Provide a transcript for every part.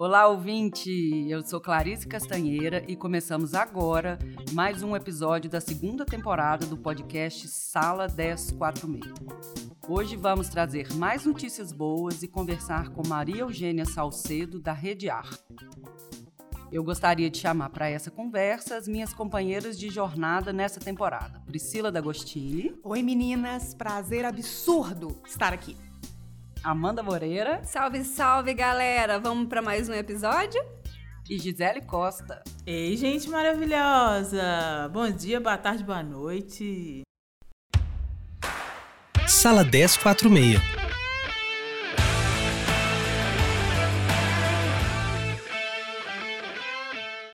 Olá, ouvinte! Eu sou Clarice Castanheira e começamos agora mais um episódio da segunda temporada do podcast Sala 1046. Hoje vamos trazer mais notícias boas e conversar com Maria Eugênia Salcedo, da Rede Ar. Eu gostaria de chamar para essa conversa as minhas companheiras de jornada nessa temporada. Priscila D'Agostini. Oi, meninas! Prazer absurdo estar aqui. Amanda Moreira. Salve, salve, galera! Vamos para mais um episódio? E Gisele Costa. Ei, gente maravilhosa! Bom dia, boa tarde, boa noite. Sala 1046.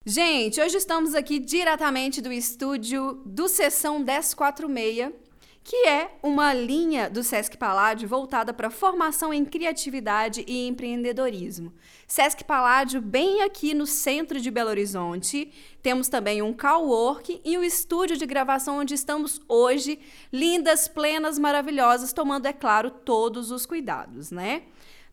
Gente, hoje estamos aqui diretamente do estúdio do Sessão 1046 que é uma linha do Sesc Paládio voltada para formação em criatividade e empreendedorismo. Sesc Paládio, bem aqui no centro de Belo Horizonte. Temos também um cowork e o um estúdio de gravação onde estamos hoje, lindas, plenas, maravilhosas, tomando, é claro, todos os cuidados, né?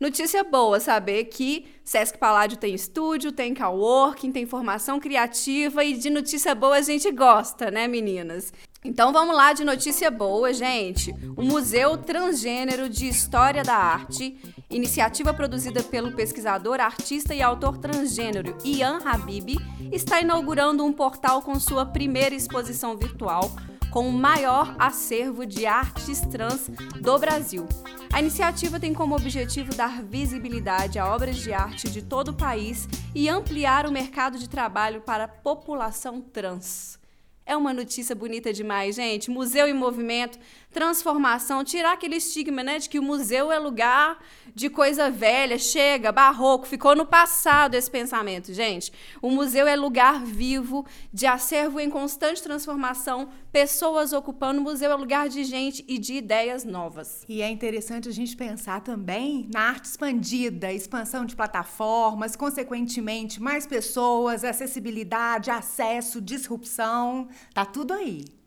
Notícia boa saber que Sesc Paládio tem estúdio, tem coworking, tem formação criativa e de notícia boa a gente gosta, né, meninas? Então vamos lá de notícia boa, gente. O Museu Transgênero de História da Arte, iniciativa produzida pelo pesquisador, artista e autor transgênero Ian Habib, está inaugurando um portal com sua primeira exposição virtual com o maior acervo de artes trans do Brasil. A iniciativa tem como objetivo dar visibilidade a obras de arte de todo o país e ampliar o mercado de trabalho para a população trans. É uma notícia bonita demais, gente. Museu em movimento, transformação, tirar aquele estigma, né, de que o museu é lugar de coisa velha, chega, barroco, ficou no passado esse pensamento, gente. O museu é lugar vivo, de acervo em constante transformação, pessoas ocupando. O museu é lugar de gente e de ideias novas. E é interessante a gente pensar também na arte expandida, expansão de plataformas, consequentemente, mais pessoas, acessibilidade, acesso, disrupção, tá tudo aí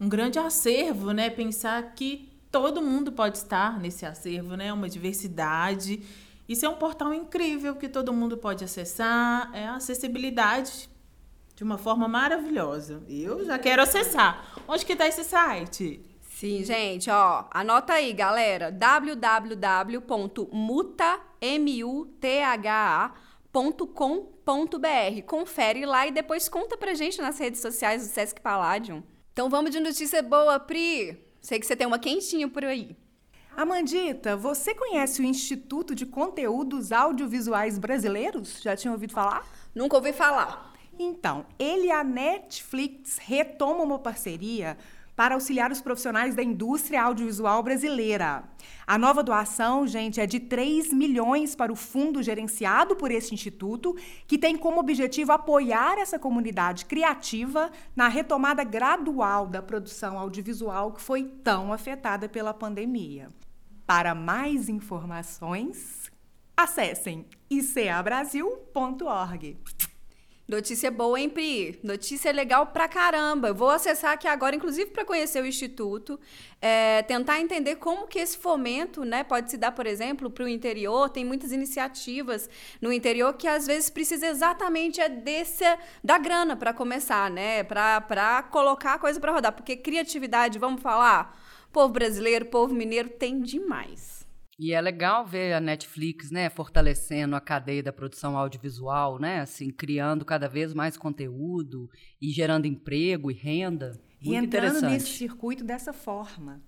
um grande acervo, né? Pensar que todo mundo pode estar nesse acervo, né? Uma diversidade. Isso é um portal incrível que todo mundo pode acessar. É a acessibilidade de uma forma maravilhosa. Eu já quero acessar. Onde que está esse site? Sim, gente, ó, anota aí, galera, www.mutha.com.br. Confere lá e depois conta pra gente nas redes sociais do Sesc Palladium. Então vamos de notícia boa, Pri. Sei que você tem uma quentinha por aí. Amandita, você conhece o Instituto de Conteúdos Audiovisuais Brasileiros? Já tinha ouvido falar? Nunca ouvi falar. Então, ele e a Netflix retomam uma parceria para auxiliar os profissionais da indústria audiovisual brasileira. A nova doação, gente, é de 3 milhões para o fundo gerenciado por este instituto, que tem como objetivo apoiar essa comunidade criativa na retomada gradual da produção audiovisual que foi tão afetada pela pandemia. Para mais informações, acessem icabrasil.org. Notícia boa, hein, Pri? Notícia legal pra caramba. Eu vou acessar aqui agora, inclusive, para conhecer o Instituto, é, tentar entender como que esse fomento né, pode se dar, por exemplo, para o interior. Tem muitas iniciativas no interior que às vezes precisa exatamente é desse, da grana para começar, né? Para colocar a coisa para rodar. Porque criatividade, vamos falar, povo brasileiro, povo mineiro tem demais. E é legal ver a Netflix, né, fortalecendo a cadeia da produção audiovisual, né, assim, criando cada vez mais conteúdo e gerando emprego e renda. Muito e entrando nesse circuito dessa forma.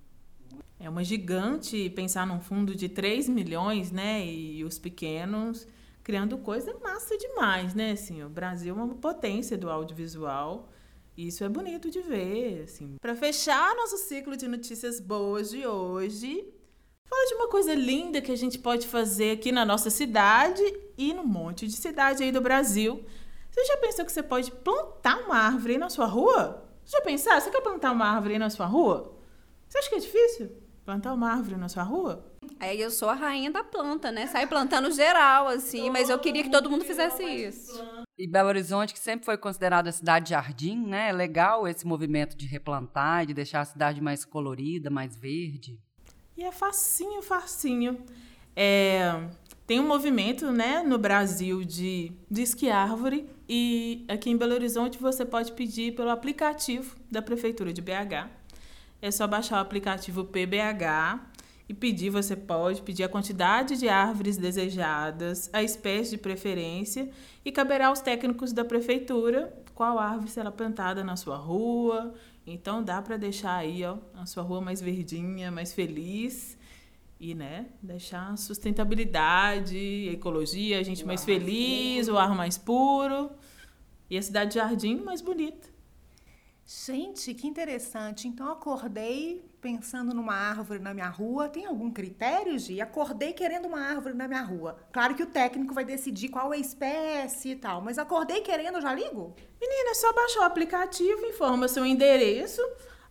É uma gigante pensar num fundo de 3 milhões, né, e os pequenos criando coisa massa demais, né, assim, o Brasil é uma potência do audiovisual. Isso é bonito de ver, assim. Para fechar nosso ciclo de notícias boas de hoje, Fala de uma coisa linda que a gente pode fazer aqui na nossa cidade e no monte de cidade aí do Brasil. Você já pensou que você pode plantar uma árvore aí na sua rua? Você já pensou? Você quer plantar uma árvore aí na sua rua? Você acha que é difícil plantar uma árvore na sua rua? É, eu sou a rainha da planta, né? Sai plantando geral, assim, mas eu queria que todo mundo fizesse isso. E Belo Horizonte, que sempre foi considerada a cidade jardim, né? É legal esse movimento de replantar, de deixar a cidade mais colorida, mais verde. É facinho, facinho. É, Tem um movimento né, no Brasil de Disque Árvore e aqui em Belo Horizonte você pode pedir pelo aplicativo da Prefeitura de BH. É só baixar o aplicativo PBH e pedir, você pode pedir a quantidade de árvores desejadas, a espécie de preferência e caberá aos técnicos da prefeitura qual árvore será plantada na sua rua. Então dá para deixar aí, ó, a sua rua mais verdinha, mais feliz e, né, deixar sustentabilidade, ecologia, a gente o mais feliz, o ar mais puro e a cidade de jardim mais bonita. Gente, que interessante. Então, acordei pensando numa árvore na minha rua. Tem algum critério, Gi? Acordei querendo uma árvore na minha rua. Claro que o técnico vai decidir qual é a espécie e tal, mas acordei querendo, já ligo? Menina, é só baixar o aplicativo, informa seu endereço.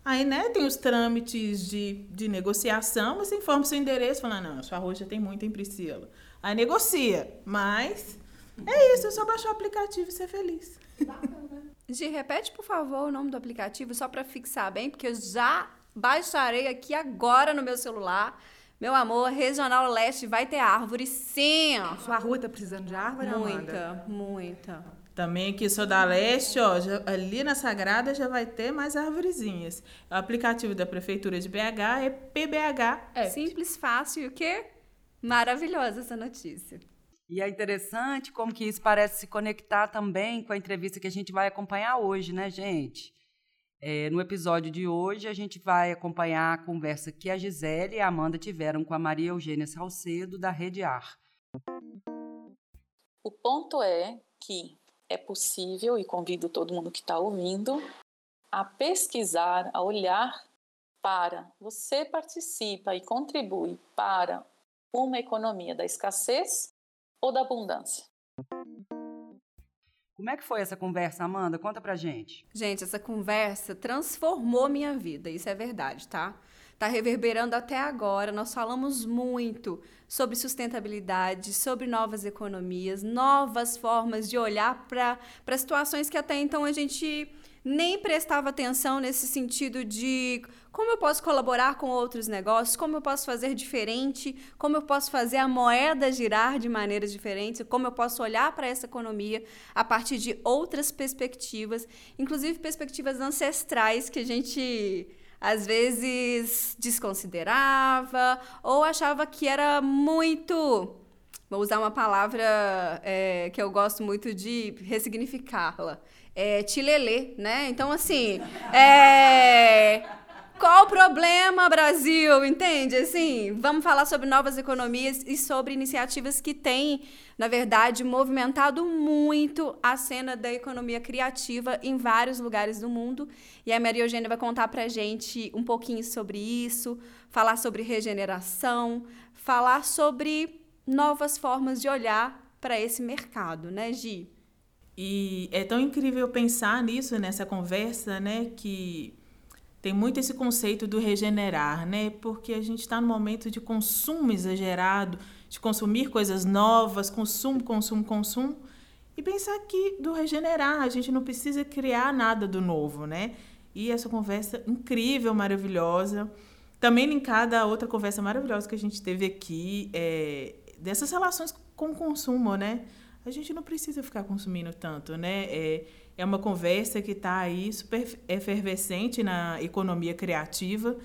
Aí, né, tem os trâmites de, de negociação, você informa seu endereço, fala, não, sua rua já tem muito em Priscila. Aí negocia, mas é isso, é só baixar o aplicativo e ser feliz. Bacana. Gi, repete, por favor, o nome do aplicativo, só para fixar bem, porque eu já baixarei aqui agora no meu celular. Meu amor, Regional Leste vai ter árvore, sim! Sua rua tá precisando de árvore, Muita, Amanda? muita. Também aqui sou da Leste, ó, já, ali na Sagrada já vai ter mais árvorezinhas. O aplicativo da Prefeitura de BH é PBH App. Simples, fácil e o quê? Maravilhosa essa notícia. E é interessante como que isso parece se conectar também com a entrevista que a gente vai acompanhar hoje, né, gente? É, no episódio de hoje, a gente vai acompanhar a conversa que a Gisele e a Amanda tiveram com a Maria Eugênia Salcedo, da Rede Ar. O ponto é que é possível, e convido todo mundo que está ouvindo, a pesquisar, a olhar para você participa e contribui para uma economia da escassez ou da abundância. Como é que foi essa conversa, Amanda? Conta pra gente. Gente, essa conversa transformou minha vida, isso é verdade, tá? Tá reverberando até agora. Nós falamos muito sobre sustentabilidade, sobre novas economias, novas formas de olhar para situações que até então a gente nem prestava atenção nesse sentido de como eu posso colaborar com outros negócios, como eu posso fazer diferente, como eu posso fazer a moeda girar de maneiras diferentes, como eu posso olhar para essa economia a partir de outras perspectivas, inclusive perspectivas ancestrais que a gente às vezes desconsiderava ou achava que era muito vou usar uma palavra é, que eu gosto muito de ressignificá-la é, tilelê, né? Então, assim, é... Qual o problema, Brasil? Entende? Assim, vamos falar sobre novas economias e sobre iniciativas que têm, na verdade, movimentado muito a cena da economia criativa em vários lugares do mundo. E a Maria Eugênia vai contar pra gente um pouquinho sobre isso, falar sobre regeneração, falar sobre novas formas de olhar para esse mercado, né, Gi? E é tão incrível pensar nisso, nessa conversa, né? Que tem muito esse conceito do regenerar, né? Porque a gente está no momento de consumo exagerado, de consumir coisas novas, consumo, consumo, consumo. E pensar que do regenerar, a gente não precisa criar nada do novo, né? E essa conversa incrível, maravilhosa. Também linkada a outra conversa maravilhosa que a gente teve aqui, é, dessas relações com o consumo, né? A gente não precisa ficar consumindo tanto, né? É, é uma conversa que está aí super efervescente na economia criativa.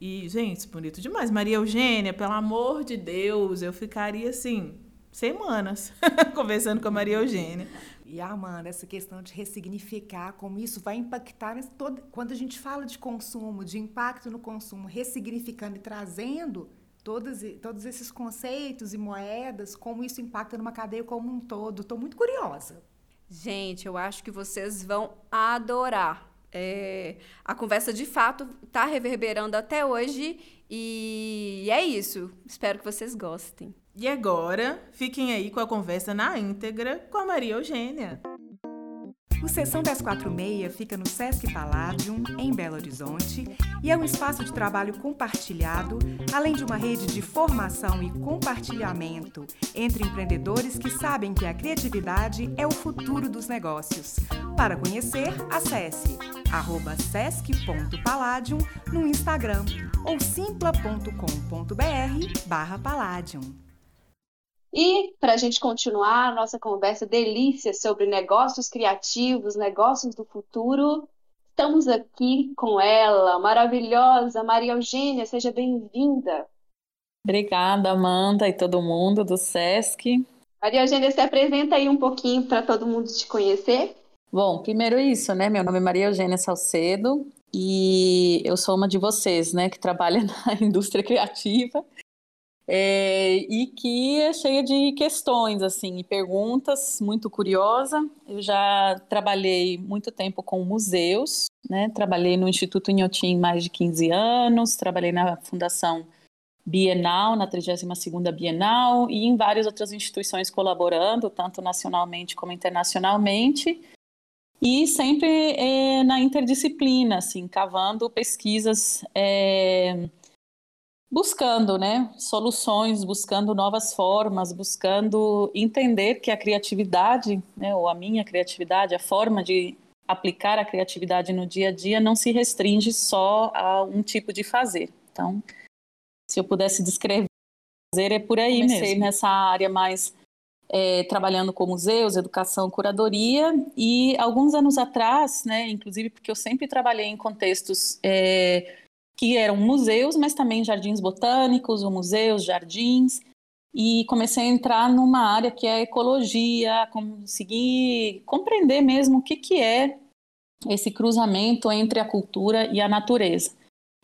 E, gente, bonito demais. Maria Eugênia, pelo amor de Deus, eu ficaria assim, semanas conversando com a Maria Eugênia. E, Amanda, essa questão de ressignificar, como isso vai impactar todo, quando a gente fala de consumo, de impacto no consumo, ressignificando e trazendo todos, todos esses conceitos e moedas, como isso impacta numa cadeia como um todo. Estou muito curiosa. Gente, eu acho que vocês vão adorar. É, a conversa de fato está reverberando até hoje e é isso. Espero que vocês gostem. E agora, fiquem aí com a conversa na íntegra com a Maria Eugênia. O Sessão 1046 fica no Sesc Palladium, em Belo Horizonte, e é um espaço de trabalho compartilhado, além de uma rede de formação e compartilhamento entre empreendedores que sabem que a criatividade é o futuro dos negócios. Para conhecer, acesse sesc.palladium no Instagram ou simpla.com.br barra Palladium. E para a gente continuar a nossa conversa delícia sobre negócios criativos, negócios do futuro, estamos aqui com ela, maravilhosa Maria Eugênia, seja bem-vinda. Obrigada, Amanda e todo mundo do SESC. Maria Eugênia, se apresenta aí um pouquinho para todo mundo te conhecer. Bom, primeiro isso, né? Meu nome é Maria Eugênia Salcedo e eu sou uma de vocês, né, que trabalha na indústria criativa é, e que é cheia de questões, assim, e perguntas, muito curiosa. Eu já trabalhei muito tempo com museus, né? Trabalhei no Instituto Inhotim mais de 15 anos, trabalhei na Fundação Bienal, na 32ª Bienal, e em várias outras instituições colaborando, tanto nacionalmente como internacionalmente, e sempre é, na interdisciplina, assim, cavando pesquisas é, buscando né, soluções, buscando novas formas, buscando entender que a criatividade, né, ou a minha criatividade, a forma de aplicar a criatividade no dia a dia não se restringe só a um tipo de fazer. Então, se eu pudesse descrever, é por aí Comecei mesmo. nessa área mais é, trabalhando com museus, educação, curadoria e alguns anos atrás, né, inclusive porque eu sempre trabalhei em contextos é, que eram museus, mas também jardins botânicos, museus, jardins, e comecei a entrar numa área que é ecologia, conseguir compreender mesmo o que, que é esse cruzamento entre a cultura e a natureza.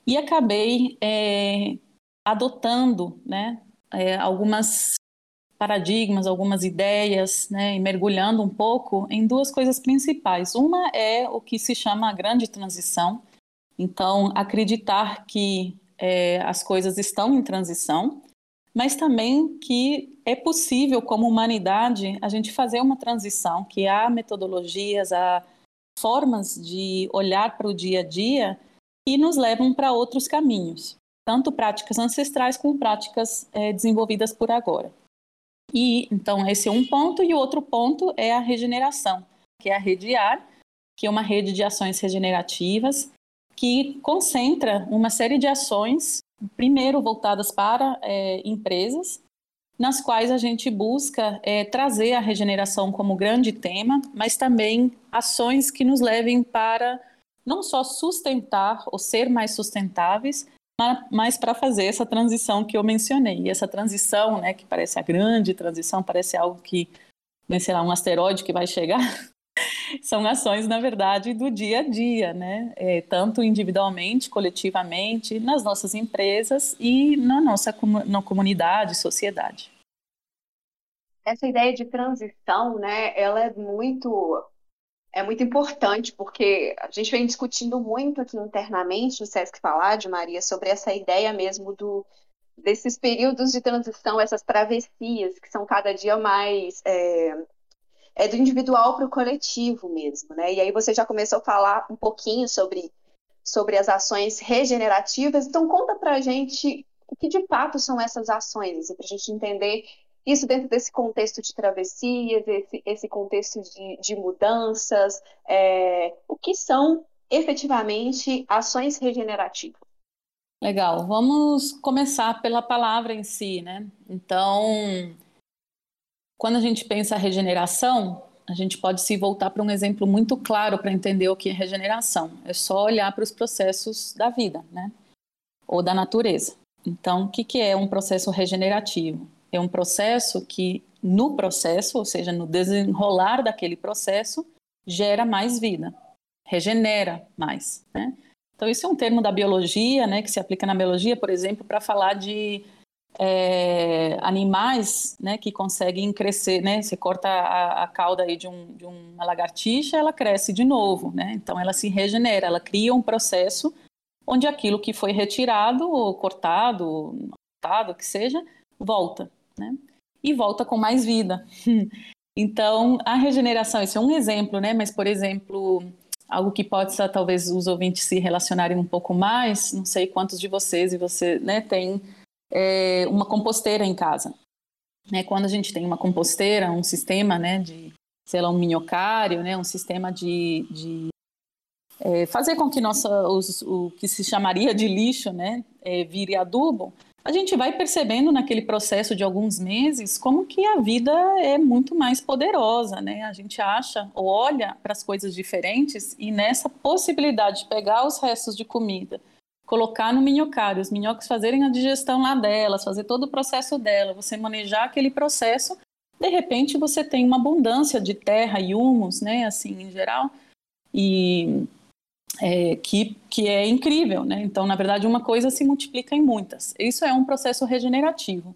E acabei é, adotando né, é, algumas paradigmas, algumas ideias, né, e mergulhando um pouco em duas coisas principais. Uma é o que se chama a grande transição, então, acreditar que é, as coisas estão em transição, mas também que é possível, como humanidade, a gente fazer uma transição, que há metodologias, há formas de olhar para o dia a dia que nos levam para outros caminhos, tanto práticas ancestrais como práticas é, desenvolvidas por agora. E então esse é um ponto e o outro ponto é a regeneração, que é a rede AR, que é uma rede de ações regenerativas que concentra uma série de ações, primeiro voltadas para é, empresas, nas quais a gente busca é, trazer a regeneração como grande tema, mas também ações que nos levem para não só sustentar ou ser mais sustentáveis, mas para fazer essa transição que eu mencionei. E essa transição, né, que parece a grande transição, parece algo que, né, sei lá, um asteroide que vai chegar, são ações, na verdade, do dia a dia, né? É, tanto individualmente, coletivamente, nas nossas empresas e na nossa na comunidade, sociedade. Essa ideia de transição, né, ela é muito é muito importante, porque a gente vem discutindo muito aqui internamente no Sesc Falar, de Maria, sobre essa ideia mesmo do, desses períodos de transição, essas travessias que são cada dia mais é, é do individual para o coletivo mesmo, né? E aí você já começou a falar um pouquinho sobre, sobre as ações regenerativas, então conta para a gente o que de fato são essas ações, assim, para a gente entender isso dentro desse contexto de travessias, esse, esse contexto de, de mudanças, é, o que são efetivamente ações regenerativas? Legal, vamos começar pela palavra em si, né? Então, quando a gente pensa regeneração, a gente pode se voltar para um exemplo muito claro para entender o que é regeneração. É só olhar para os processos da vida, né? Ou da natureza. Então, o que, que é um processo regenerativo? É um processo que, no processo, ou seja, no desenrolar daquele processo, gera mais vida, regenera mais, né? Então, isso é um termo da biologia, né, que se aplica na biologia, por exemplo, para falar de é, animais né, que conseguem crescer, né? Você corta a, a cauda aí de, um, de, uma lagartixa, ela cresce de novo, né? Então ela se regenera, ela cria um processo onde aquilo que foi retirado ou cortado, cortado, que seja, volta, né? E volta com mais vida. então a regeneração, esse é um exemplo, né? Mas por exemplo algo que pode talvez os ouvintes se relacionarem um pouco mais, não sei quantos de vocês e você, né, tem é, uma composteira em casa. Né, quando a gente tem uma composteira, um sistema né, de, sei lá, um minhocário, né, um sistema de, de é, fazer com que nossa, os, o que se chamaria de lixo né, é, vire adubo, a gente vai percebendo naquele processo de alguns meses como que a vida é muito mais poderosa, né? A gente acha ou olha para as coisas diferentes e nessa possibilidade de pegar os restos de comida, colocar no minhocário, os minhocas fazerem a digestão lá delas, fazer todo o processo dela, você manejar aquele processo, de repente você tem uma abundância de terra e humus, né? Assim, em geral. E é, que, que é incrível, né? Então, na verdade, uma coisa se multiplica em muitas. Isso é um processo regenerativo.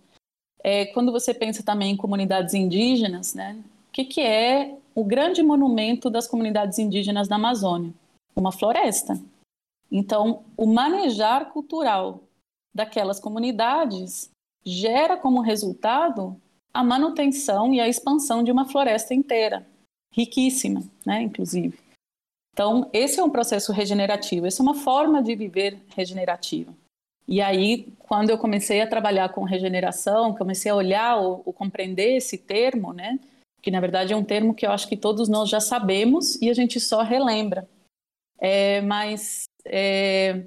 É, quando você pensa também em comunidades indígenas, né? O que, que é o grande monumento das comunidades indígenas da Amazônia? Uma floresta. Então, o manejar cultural daquelas comunidades gera como resultado a manutenção e a expansão de uma floresta inteira, riquíssima, né, inclusive. Então, esse é um processo regenerativo, essa é uma forma de viver regenerativa. E aí, quando eu comecei a trabalhar com regeneração, comecei a olhar ou, ou, compreender esse termo, né? Que na verdade é um termo que eu acho que todos nós já sabemos e a gente só relembra. É, mas é,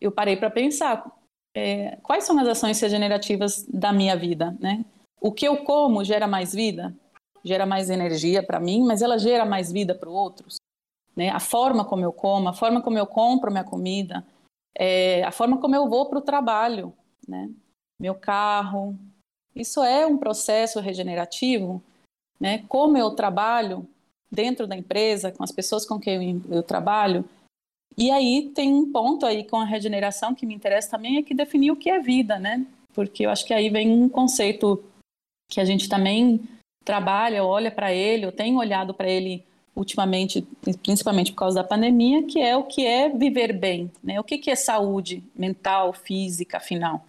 eu parei para pensar é, quais são as ações regenerativas da minha vida, né? O que eu como gera mais vida, gera mais energia para mim, mas ela gera mais vida para outros né? A forma como eu como, a forma como eu compro minha comida, é, a forma como eu vou para o trabalho, né? Meu carro, isso é um processo regenerativo, né? Como eu trabalho dentro da empresa, com as pessoas com quem eu, eu trabalho. E aí tem um ponto aí com a regeneração que me interessa também é que definir o que é vida, né? Porque eu acho que aí vem um conceito que a gente também trabalha, olha para ele, eu tenho olhado para ele ultimamente, principalmente por causa da pandemia, que é o que é viver bem, né? O que, que é saúde mental, física, afinal?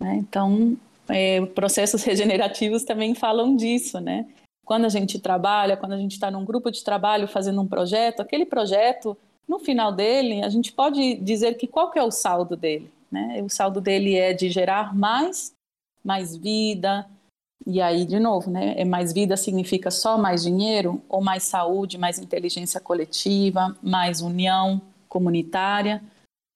Né? Então, é, processos regenerativos também falam disso, né? Quando a gente trabalha, quando a gente está num grupo de trabalho fazendo um projeto, aquele projeto, no final dele, a gente pode dizer que qual que é o saldo dele, né? O saldo dele é de gerar mais, mais vida, e aí, de novo, né? É mais vida significa só mais dinheiro, ou mais saúde, mais inteligência coletiva, mais união comunitária,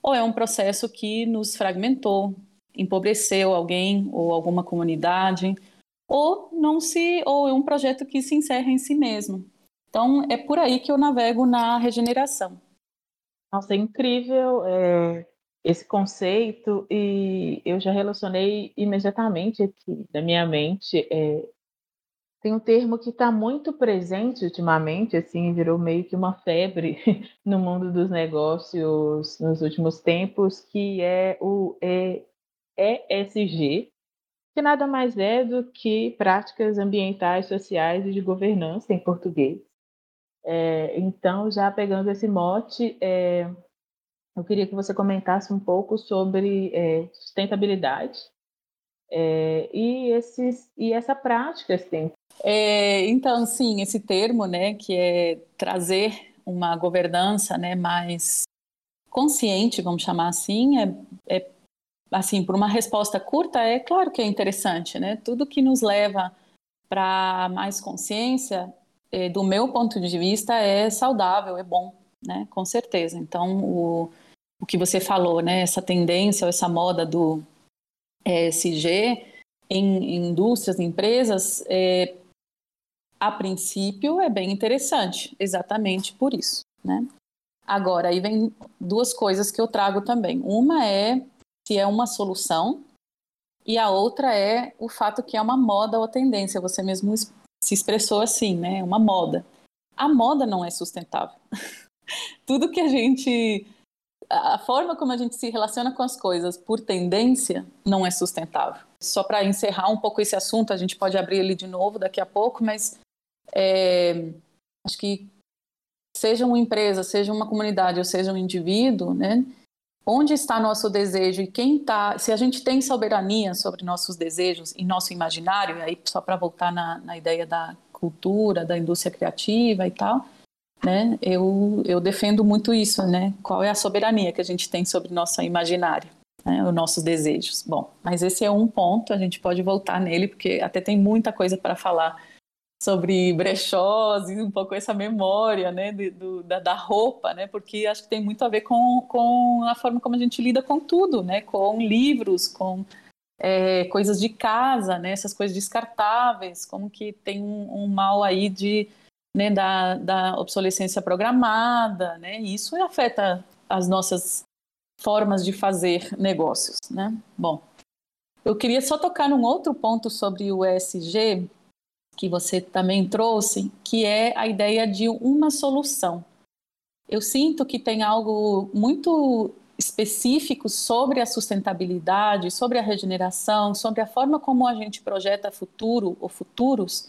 ou é um processo que nos fragmentou, empobreceu alguém ou alguma comunidade, ou não se, ou é um projeto que se encerra em si mesmo. Então, é por aí que eu navego na regeneração. Nossa, é incrível. É, esse conceito e eu já relacionei imediatamente aqui na minha mente. É, tem um termo que está muito presente ultimamente, assim, virou meio que uma febre no mundo dos negócios nos últimos tempos, que é o ESG, que nada mais é do que práticas ambientais, sociais e de governança em português. É, então, já pegando esse mote, é, eu queria que você comentasse um pouco sobre é, sustentabilidade é, e, esses, e essa prática. Assim. É, então, sim, esse termo, né, que é trazer uma governança né, mais consciente, vamos chamar assim, é, é assim, por uma resposta curta, é claro que é interessante, né? Tudo que nos leva para mais consciência, do meu ponto de vista, é saudável, é bom, né? Com certeza. Então, o, o que você falou, né? Essa tendência essa moda do ESG em, em indústrias, em empresas, é, a princípio é bem interessante, exatamente por isso, né? Agora, aí vem duas coisas que eu trago também. Uma é se é uma solução e a outra é o fato que é uma moda ou tendência. Você mesmo se expressou assim, né? Uma moda. A moda não é sustentável. Tudo que a gente a forma como a gente se relaciona com as coisas por tendência não é sustentável. Só para encerrar um pouco esse assunto, a gente pode abrir ele de novo daqui a pouco, mas é, acho que seja uma empresa, seja uma comunidade ou seja um indivíduo, né? Onde está nosso desejo e quem está? Se a gente tem soberania sobre nossos desejos e nosso imaginário, e aí só para voltar na, na ideia da cultura, da indústria criativa e tal, né? Eu, eu defendo muito isso, né? Qual é a soberania que a gente tem sobre nosso imaginário, né? os nossos desejos. Bom, mas esse é um ponto, a gente pode voltar nele, porque até tem muita coisa para falar sobre brechós e um pouco essa memória, né, de, do, da, da, roupa, né, porque acho que tem muito a ver com, com a forma como a gente lida com tudo, né, com livros, com é, coisas de casa, né, essas coisas descartáveis, como que tem um, um mal aí de, né, da, da obsolescência programada, né, e isso afeta as nossas formas de fazer negócios, né. Bom, eu queria só tocar num outro ponto sobre o ESG, que você também trouxe, que é a ideia de uma solução. Eu sinto que tem algo muito específico sobre a sustentabilidade, sobre a regeneração, sobre a forma como a gente projeta futuro ou futuros,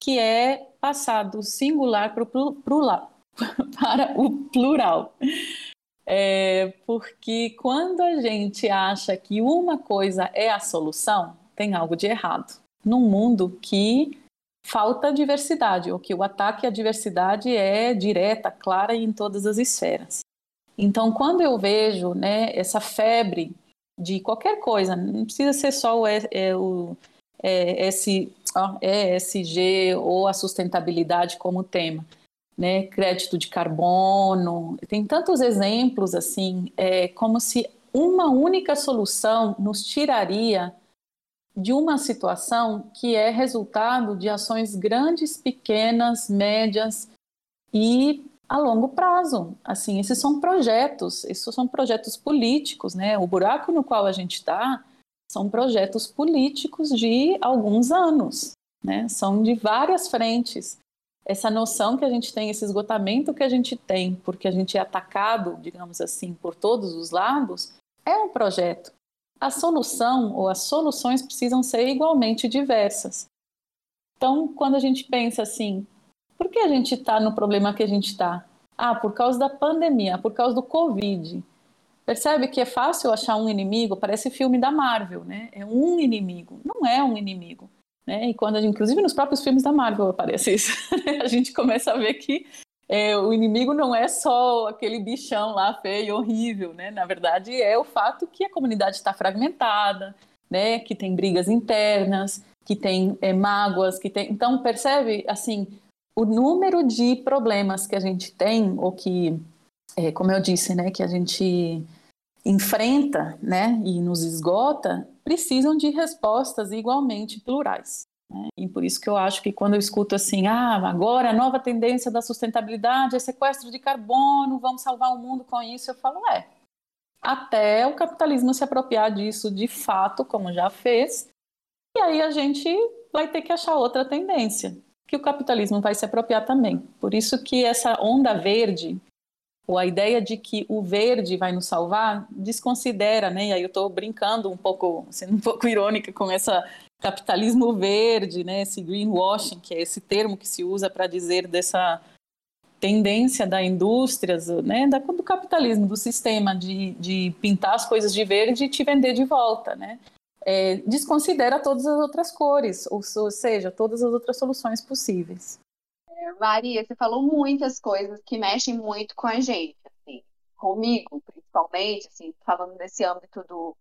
que é passar do singular para o plural. Para o plural. É, porque quando a gente acha que uma coisa é a solução, tem algo de errado. Num mundo que falta diversidade, ou que o ataque à diversidade é direta, clara e em todas as esferas. Então, quando eu vejo né, essa febre de qualquer coisa, não precisa ser só o, é, o é, ESG ou a sustentabilidade como tema, né, crédito de carbono, tem tantos exemplos assim, é como se uma única solução nos tiraria de uma situação que é resultado de ações grandes, pequenas, médias e a longo prazo. Assim, esses são projetos, esses são projetos políticos, né? O buraco no qual a gente está são projetos políticos de alguns anos, né? São de várias frentes. Essa noção que a gente tem, esse esgotamento que a gente tem, porque a gente é atacado, digamos assim, por todos os lados, é um projeto. A solução ou as soluções precisam ser igualmente diversas. Então, quando a gente pensa assim, por que a gente está no problema que a gente está? Ah, por causa da pandemia, por causa do Covid. Percebe que é fácil achar um inimigo? Parece filme da Marvel, né? É um inimigo. Não é um inimigo. Né? E quando gente, inclusive nos próprios filmes da Marvel aparece isso, a gente começa a ver que é, o inimigo não é só aquele bichão lá feio, horrível, né? Na verdade, é o fato que a comunidade está fragmentada, né? Que tem brigas internas, que tem é, mágoas, que tem. Então percebe assim o número de problemas que a gente tem, ou que, é, como eu disse, né, que a gente enfrenta né, e nos esgota, precisam de respostas igualmente plurais. Né? E por isso que eu acho que quando eu escuto assim, ah, agora a nova tendência da sustentabilidade é sequestro de carbono, vamos salvar o mundo com isso, eu falo, é. Até o capitalismo se apropriar disso de fato, como já fez, e aí a gente vai ter que achar outra tendência que o capitalismo vai se apropriar também. Por isso que essa onda verde, ou a ideia de que o verde vai nos salvar, desconsidera, né? E aí eu estou brincando um pouco, sendo um pouco irônica com essa capitalismo verde, né? Esse greenwashing, que é esse termo que se usa para dizer dessa tendência da indústria, né, do capitalismo, do sistema de, de pintar as coisas de verde e te vender de volta, né? é, desconsidera todas as outras cores, ou, ou seja, todas as outras soluções possíveis. É, Maria, você falou muitas coisas que mexem muito com a gente, assim, comigo principalmente, assim, falando nesse âmbito do,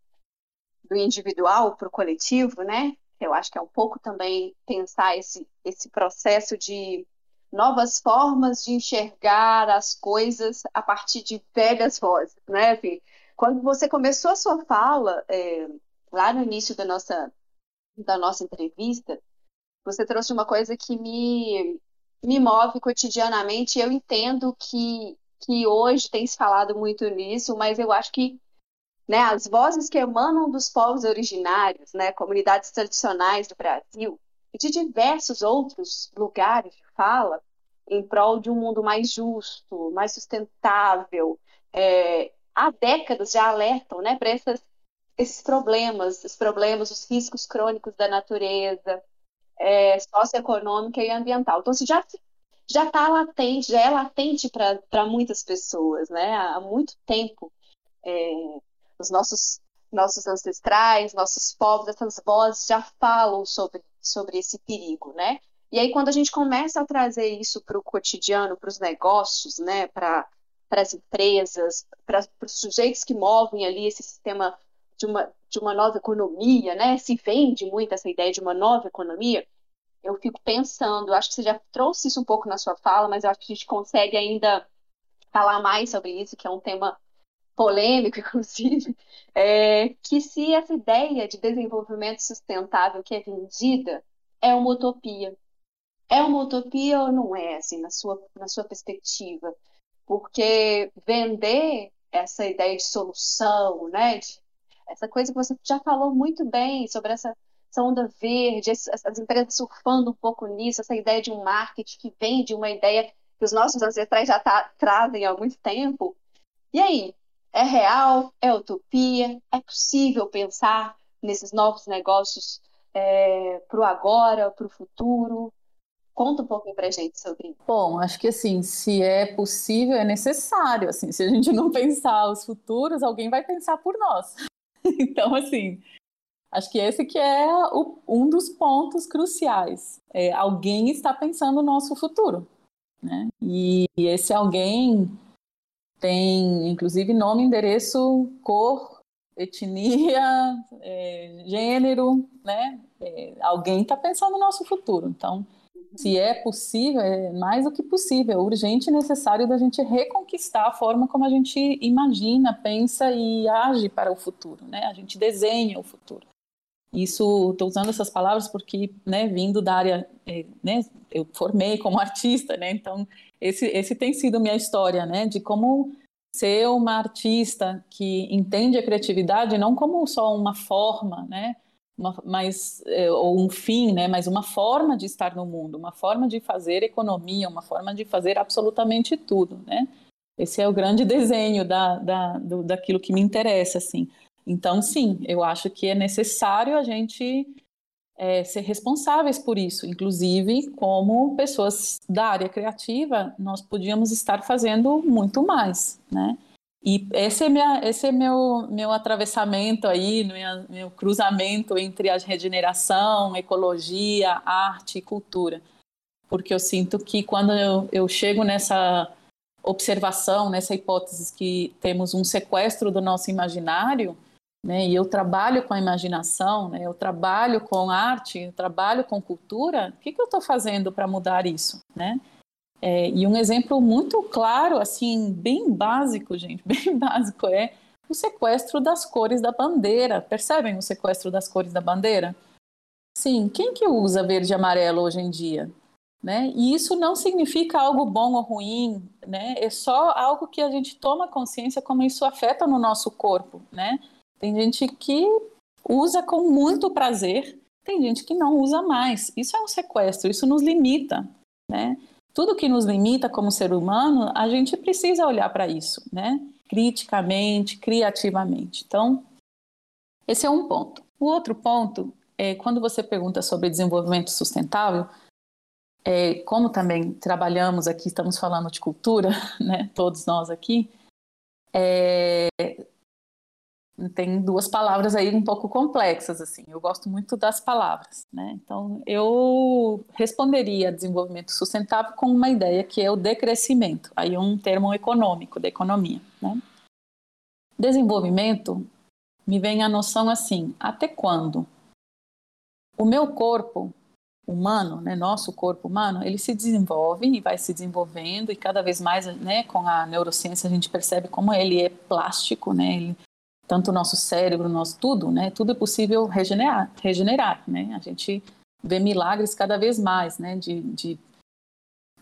do individual para o coletivo, né? Eu acho que é um pouco também pensar esse, esse processo de novas formas de enxergar as coisas a partir de velhas vozes, né? Assim, quando você começou a sua fala, é, lá no início da nossa, da nossa entrevista, você trouxe uma coisa que me, me move cotidianamente. Eu entendo que, que hoje tem se falado muito nisso, mas eu acho que né, as vozes que emanam dos povos originários, né, comunidades tradicionais do Brasil e de diversos outros lugares de fala em prol de um mundo mais justo, mais sustentável, é, há décadas já alertam né, para essas esses problemas, os problemas, os riscos crônicos da natureza, é, socioeconômica e ambiental. Então, se já já está latente, já é latente para muitas pessoas, né? Há muito tempo, é, os nossos nossos ancestrais, nossos povos, essas vozes já falam sobre sobre esse perigo, né? E aí quando a gente começa a trazer isso para o cotidiano, para os negócios, né? Para as empresas, para os sujeitos que movem ali esse sistema de uma, de uma nova economia, né? Se vende muito essa ideia de uma nova economia. Eu fico pensando, acho que você já trouxe isso um pouco na sua fala, mas eu acho que a gente consegue ainda falar mais sobre isso, que é um tema polêmico, inclusive, é que se essa ideia de desenvolvimento sustentável que é vendida é uma utopia. É uma utopia ou não é, assim, na sua, na sua perspectiva? Porque vender essa ideia de solução, né, de, essa coisa que você já falou muito bem sobre essa, essa onda verde, as, as empresas surfando um pouco nisso, essa ideia de um marketing que vem de uma ideia que os nossos ancestrais já tá, trazem há muito tempo. E aí, é real? É utopia? É possível pensar nesses novos negócios é, para o agora, para o futuro? Conta um pouquinho para gente sobre isso. Bom, acho que assim, se é possível, é necessário. Assim, se a gente não pensar os futuros, alguém vai pensar por nós. Então, assim, acho que esse que é o, um dos pontos cruciais. É, alguém está pensando no nosso futuro, né? E, e esse alguém tem, inclusive, nome, endereço, cor, etnia, é, gênero, né? É, alguém está pensando no nosso futuro. Então, se é possível, é mais do que possível, é urgente e necessário da gente reconquistar a forma como a gente imagina, pensa e age para o futuro, né? A gente desenha o futuro. Isso, estou usando essas palavras porque, né, vindo da área, é, né, eu formei como artista, né, então esse, esse tem sido minha história, né, de como ser uma artista que entende a criatividade não como só uma forma, né, uma, mas, é, ou um fim, né, mas uma forma de estar no mundo, uma forma de fazer economia, uma forma de fazer absolutamente tudo, né. Esse é o grande desenho da, da, do, daquilo que me interessa, assim. Então, sim, eu acho que é necessário a gente é, ser responsáveis por isso. Inclusive, como pessoas da área criativa, nós podíamos estar fazendo muito mais, né? E esse é, minha, esse é meu, meu atravessamento aí, meu, meu cruzamento entre a regeneração, ecologia, arte e cultura. Porque eu sinto que quando eu, eu chego nessa observação, nessa hipótese que temos um sequestro do nosso imaginário, né, e eu trabalho com a imaginação, né, eu trabalho com arte, eu trabalho com cultura, o que, que eu estou fazendo para mudar isso? Né? É, e um exemplo muito claro, assim, bem básico, gente, bem básico, é o sequestro das cores da bandeira. Percebem o sequestro das cores da bandeira? Sim, quem que usa verde e amarelo hoje em dia? Né? E isso não significa algo bom ou ruim, né? É só algo que a gente toma consciência como isso afeta no nosso corpo, né? Tem gente que usa com muito prazer, tem gente que não usa mais. Isso é um sequestro, isso nos limita, né? tudo que nos limita como ser humano, a gente precisa olhar para isso, né? Criticamente, criativamente. Então, esse é um ponto. O outro ponto é quando você pergunta sobre desenvolvimento sustentável, é, como também trabalhamos aqui, estamos falando de cultura, né? Todos nós aqui, é, tem duas palavras aí um pouco complexas assim. Eu gosto muito das palavras, né? Então eu responderia desenvolvimento sustentável com uma ideia que é o decrescimento. Aí um termo econômico da economia, né? Desenvolvimento me vem a noção assim: até quando o meu corpo humano, né, nosso corpo humano, ele se desenvolve e vai se desenvolvendo e cada vez mais, né, com a neurociência a gente percebe como ele é plástico, né, ele tanto o nosso cérebro, nosso tudo, né? Tudo é possível regenerar, regenerar, né? A gente vê milagres cada vez mais, né? De, de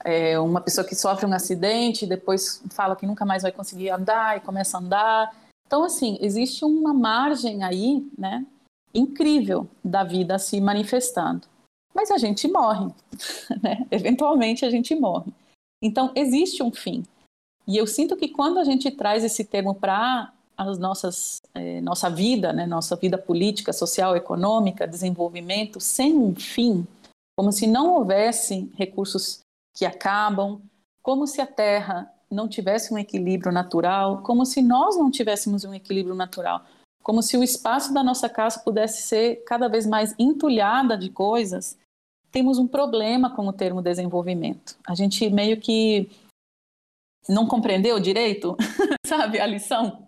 é, uma pessoa que sofre um acidente, depois fala que nunca mais vai conseguir andar e começa a andar. Então, assim, existe uma margem aí, né? Incrível da vida se manifestando. Mas a gente morre, né? Eventualmente a gente morre. Então, existe um fim. E eu sinto que quando a gente traz esse termo para as nossas eh, nossa vida, né, nossa vida política, social, econômica, desenvolvimento sem um fim, como se não houvesse recursos que acabam, como se a Terra não tivesse um equilíbrio natural, como se nós não tivéssemos um equilíbrio natural, como se o espaço da nossa casa pudesse ser cada vez mais entulhada de coisas. Temos um problema com o termo desenvolvimento. A gente meio que não compreendeu direito, sabe, a lição.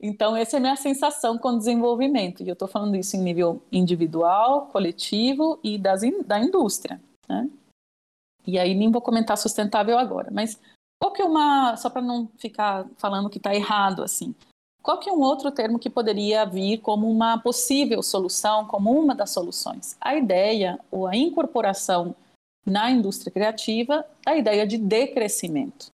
Então, essa é a minha sensação com o desenvolvimento. E eu estou falando isso em nível individual, coletivo e das, da indústria. Né? E aí nem vou comentar sustentável agora, mas Qual que é uma, só para não ficar falando que está errado assim, qual que é um outro termo que poderia vir como uma possível solução, como uma das soluções? A ideia ou a incorporação na indústria criativa da ideia de decrescimento.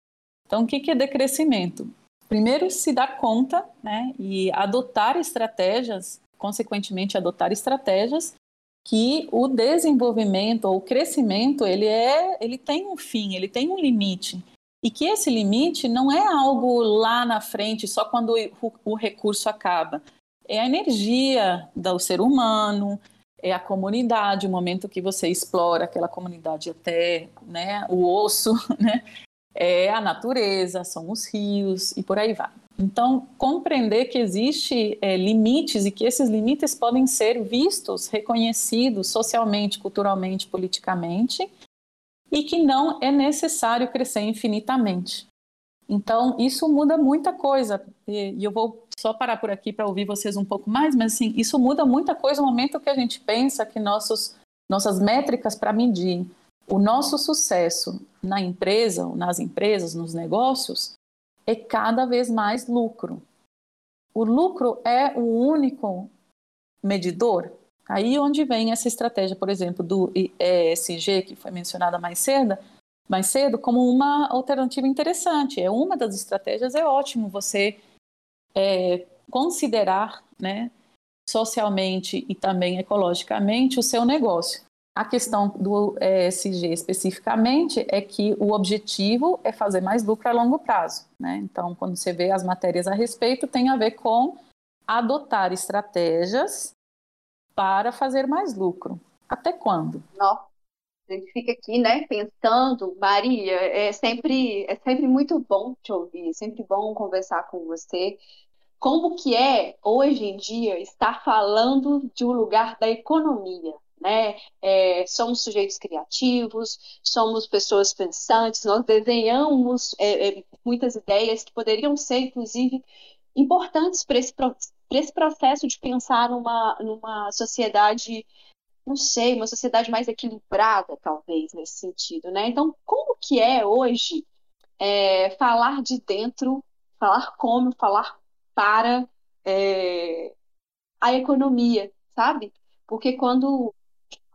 Então, o que é decrescimento? Primeiro, se dar conta né, e adotar estratégias, consequentemente, adotar estratégias que o desenvolvimento ou o crescimento ele é ele tem um fim ele tem um limite e que esse limite não é algo lá na frente, só quando o, o recurso acaba. É a energia do ser humano, é a comunidade, o momento que você explora aquela comunidade até né, o osso, né? É a natureza, são os rios e por aí vai. Então, compreender que existe é, limites e que esses limites podem ser vistos, reconhecidos socialmente, culturalmente, politicamente, e que não é necessário crescer infinitamente. Então, isso muda muita coisa. E eu vou só parar por aqui para ouvir vocês um pouco mais, mas assim, isso muda muita coisa no momento que a gente pensa que nossos, nossas métricas para medir o nosso sucesso na empresa, nas empresas, nos negócios, é cada vez mais lucro. O lucro é o único medidor? Aí onde vem essa estratégia, por exemplo, do ESG, que foi mencionada mais cedo, mais cedo, como uma alternativa interessante. É uma das estratégias, é ótimo você é, considerar, né, socialmente e também ecologicamente o seu negócio. A questão do ESG especificamente é que o objetivo é fazer mais lucro a longo prazo. Né? Então, quando você vê as matérias a respeito, tem a ver com adotar estratégias para fazer mais lucro. Até quando? Nossa, a gente fica aqui, né, pensando, Maria, é sempre, é sempre muito bom te ouvir, é sempre bom conversar com você. Como que é, hoje em dia, estar falando de um lugar da economia, né? É, somos sujeitos criativos, somos pessoas pensantes, nós desenhamos é, é, muitas ideias que poderiam ser, inclusive, importantes para esse, para esse processo de pensar numa, numa sociedade, não sei, uma sociedade mais equilibrada, talvez, nesse sentido, né? Então, como que é hoje é, falar de dentro, falar como, falar para é, a economia, sabe? Porque quando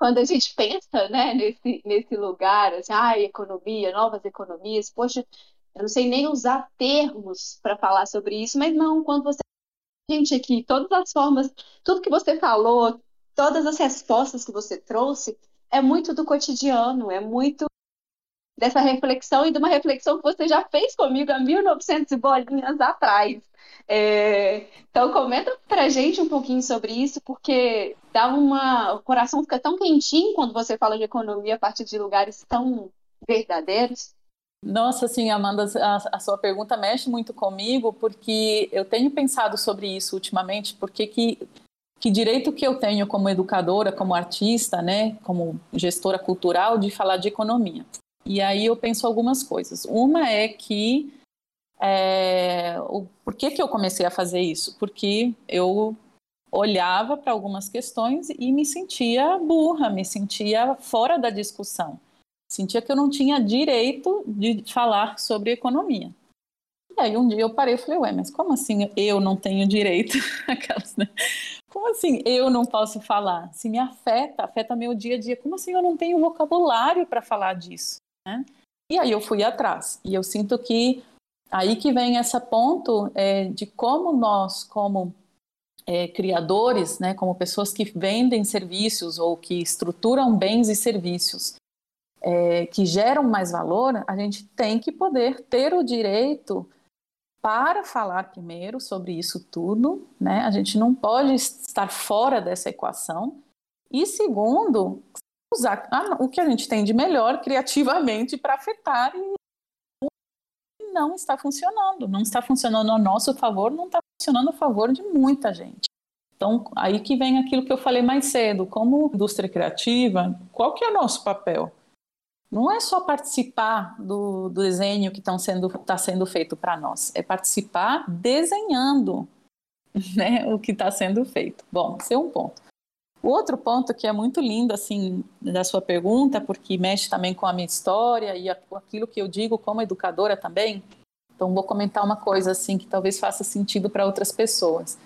quando a gente pensa né, nesse, nesse lugar, assim, ah, economia, novas economias, poxa, eu não sei nem usar termos para falar sobre isso, mas não, quando você gente aqui, todas as formas, tudo que você falou, todas as respostas que você trouxe, é muito do cotidiano, é muito dessa reflexão e de uma reflexão que você já fez comigo há 1900 bolinhas atrás. É, então comenta pra gente um pouquinho sobre isso, porque dá uma, o coração fica tão quentinho quando você fala de economia a partir de lugares tão verdadeiros. Nossa, sim, Amanda, a, a, sua pergunta mexe muito comigo, porque eu tenho pensado sobre isso ultimamente, porque que, que direito que eu tenho como educadora, como artista, né, como gestora cultural, de falar de economia. E aí eu penso algumas coisas. Uma é que, é, o, por que, que eu comecei a fazer isso? Porque eu olhava para algumas questões e me sentia burra, me sentia fora da discussão sentia que eu não tinha direito de falar sobre economia. E aí um dia eu parei e falei, ué, mas como assim eu não tenho direito? Né? Como assim eu não posso falar? Se me afeta, afeta meu dia a dia. Como assim eu não tenho vocabulário para falar disso? Né? E aí eu fui atrás. E eu sinto que aí que vem esse ponto é, de como nós, como é, criadores, né, como pessoas que vendem serviços ou que estruturam bens e serviços, é, que geram mais valor, a gente tem que poder ter o direito para falar primeiro sobre isso tudo, né? A gente não pode estar fora dessa equação. E segundo, usar o que a gente tem de melhor criativamente para afetar e não está funcionando, não está funcionando a nosso favor, não está funcionando a favor de muita gente. Então, aí que vem aquilo que eu falei mais cedo, como indústria criativa, qual que é o nosso papel? não é só participar do, do desenho que está sendo, tá sendo feito para nós, é participar desenhando né, o que está sendo feito. Bom, esse é um ponto. O outro ponto que é muito lindo, assim, da sua pergunta, porque mexe também com a minha história e aquilo que eu digo como educadora também. Então, vou comentar uma coisa, assim, que talvez faça sentido para outras pessoas.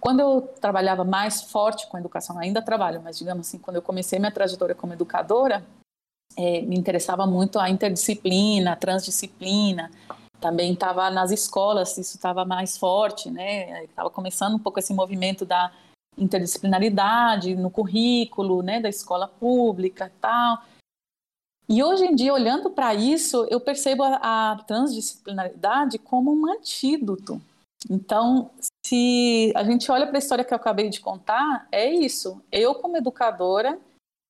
Quando eu trabalhava mais forte com educação, ainda trabalho, mas digamos assim, quando eu comecei minha trajetória como educadora, é, me interessava muito a interdisciplina, a transdisciplina. Também estava nas escolas, isso estava mais forte, né? Estava começando um pouco esse movimento da interdisciplinaridade no currículo, né, da escola pública, tal. E hoje em dia, olhando para isso, eu percebo a, a transdisciplinaridade como um antídoto. Então, se a gente olha para a história que eu acabei de contar, é isso. Eu, como educadora,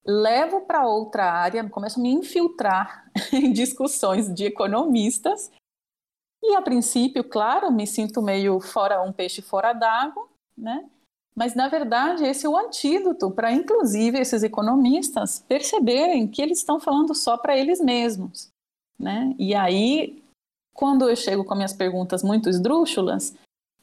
levo para outra área, começo a me infiltrar em discussões de economistas. E, a princípio, claro, me sinto meio fora um peixe fora d'água, né? Mas, na verdade, esse é o antídoto para, inclusive, esses economistas perceberem que eles estão falando só para eles mesmos. Né? E aí, quando eu chego com minhas perguntas muito esdrúxulas,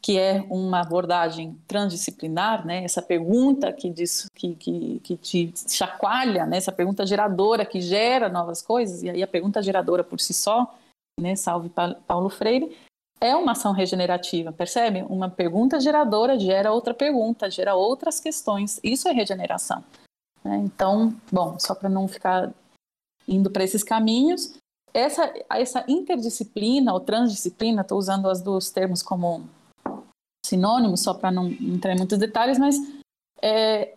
que é uma abordagem transdisciplinar, né? essa pergunta que, diz, que, que, que te chacoalha, né? essa pergunta geradora que gera novas coisas, e aí a pergunta geradora por si só, né? salve Paulo Freire, é uma ação regenerativa, percebe? Uma pergunta geradora gera outra pergunta, gera outras questões. Isso é regeneração. Né? Então, bom, só para não ficar indo para esses caminhos, essa, essa interdisciplina ou transdisciplina, estou usando os dois termos como sinônimos, só para não entrar em muitos detalhes, mas é,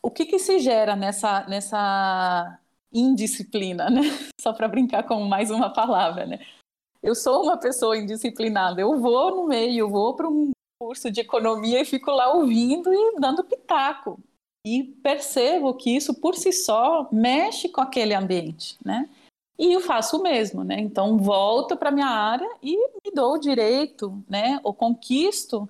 o que, que se gera nessa, nessa indisciplina, né? Só para brincar com mais uma palavra, né? Eu sou uma pessoa indisciplinada. Eu vou no meio, vou para um curso de economia e fico lá ouvindo e dando pitaco. E percebo que isso por si só mexe com aquele ambiente, né? E eu faço o mesmo, né? Então volto para minha área e me dou o direito, né? Ou conquisto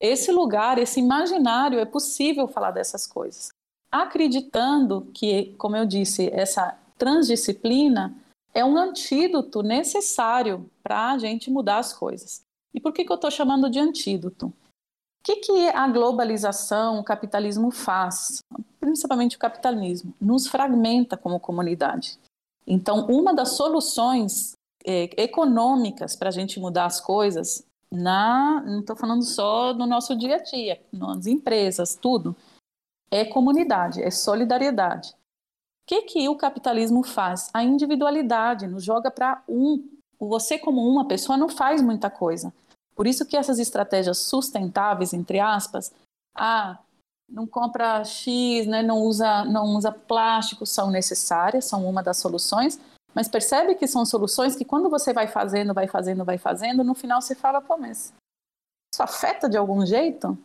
esse lugar, esse imaginário. É possível falar dessas coisas, acreditando que, como eu disse, essa transdisciplina é um antídoto necessário para a gente mudar as coisas. E por que, que eu estou chamando de antídoto? O que, que a globalização, o capitalismo faz? Principalmente o capitalismo, nos fragmenta como comunidade. Então, uma das soluções é, econômicas para a gente mudar as coisas, na, não estou falando só no nosso dia a dia, nas empresas, tudo, é comunidade, é solidariedade que, que o capitalismo faz? A individualidade nos joga para um. Você, como uma pessoa, não faz muita coisa. Por isso que essas estratégias sustentáveis, entre aspas, ah, não compra X, né, não, usa, não usa plástico, são necessárias, são uma das soluções, mas percebe que são soluções que quando você vai fazendo, vai fazendo, vai fazendo, no final você fala, pô, mas isso afeta de algum jeito?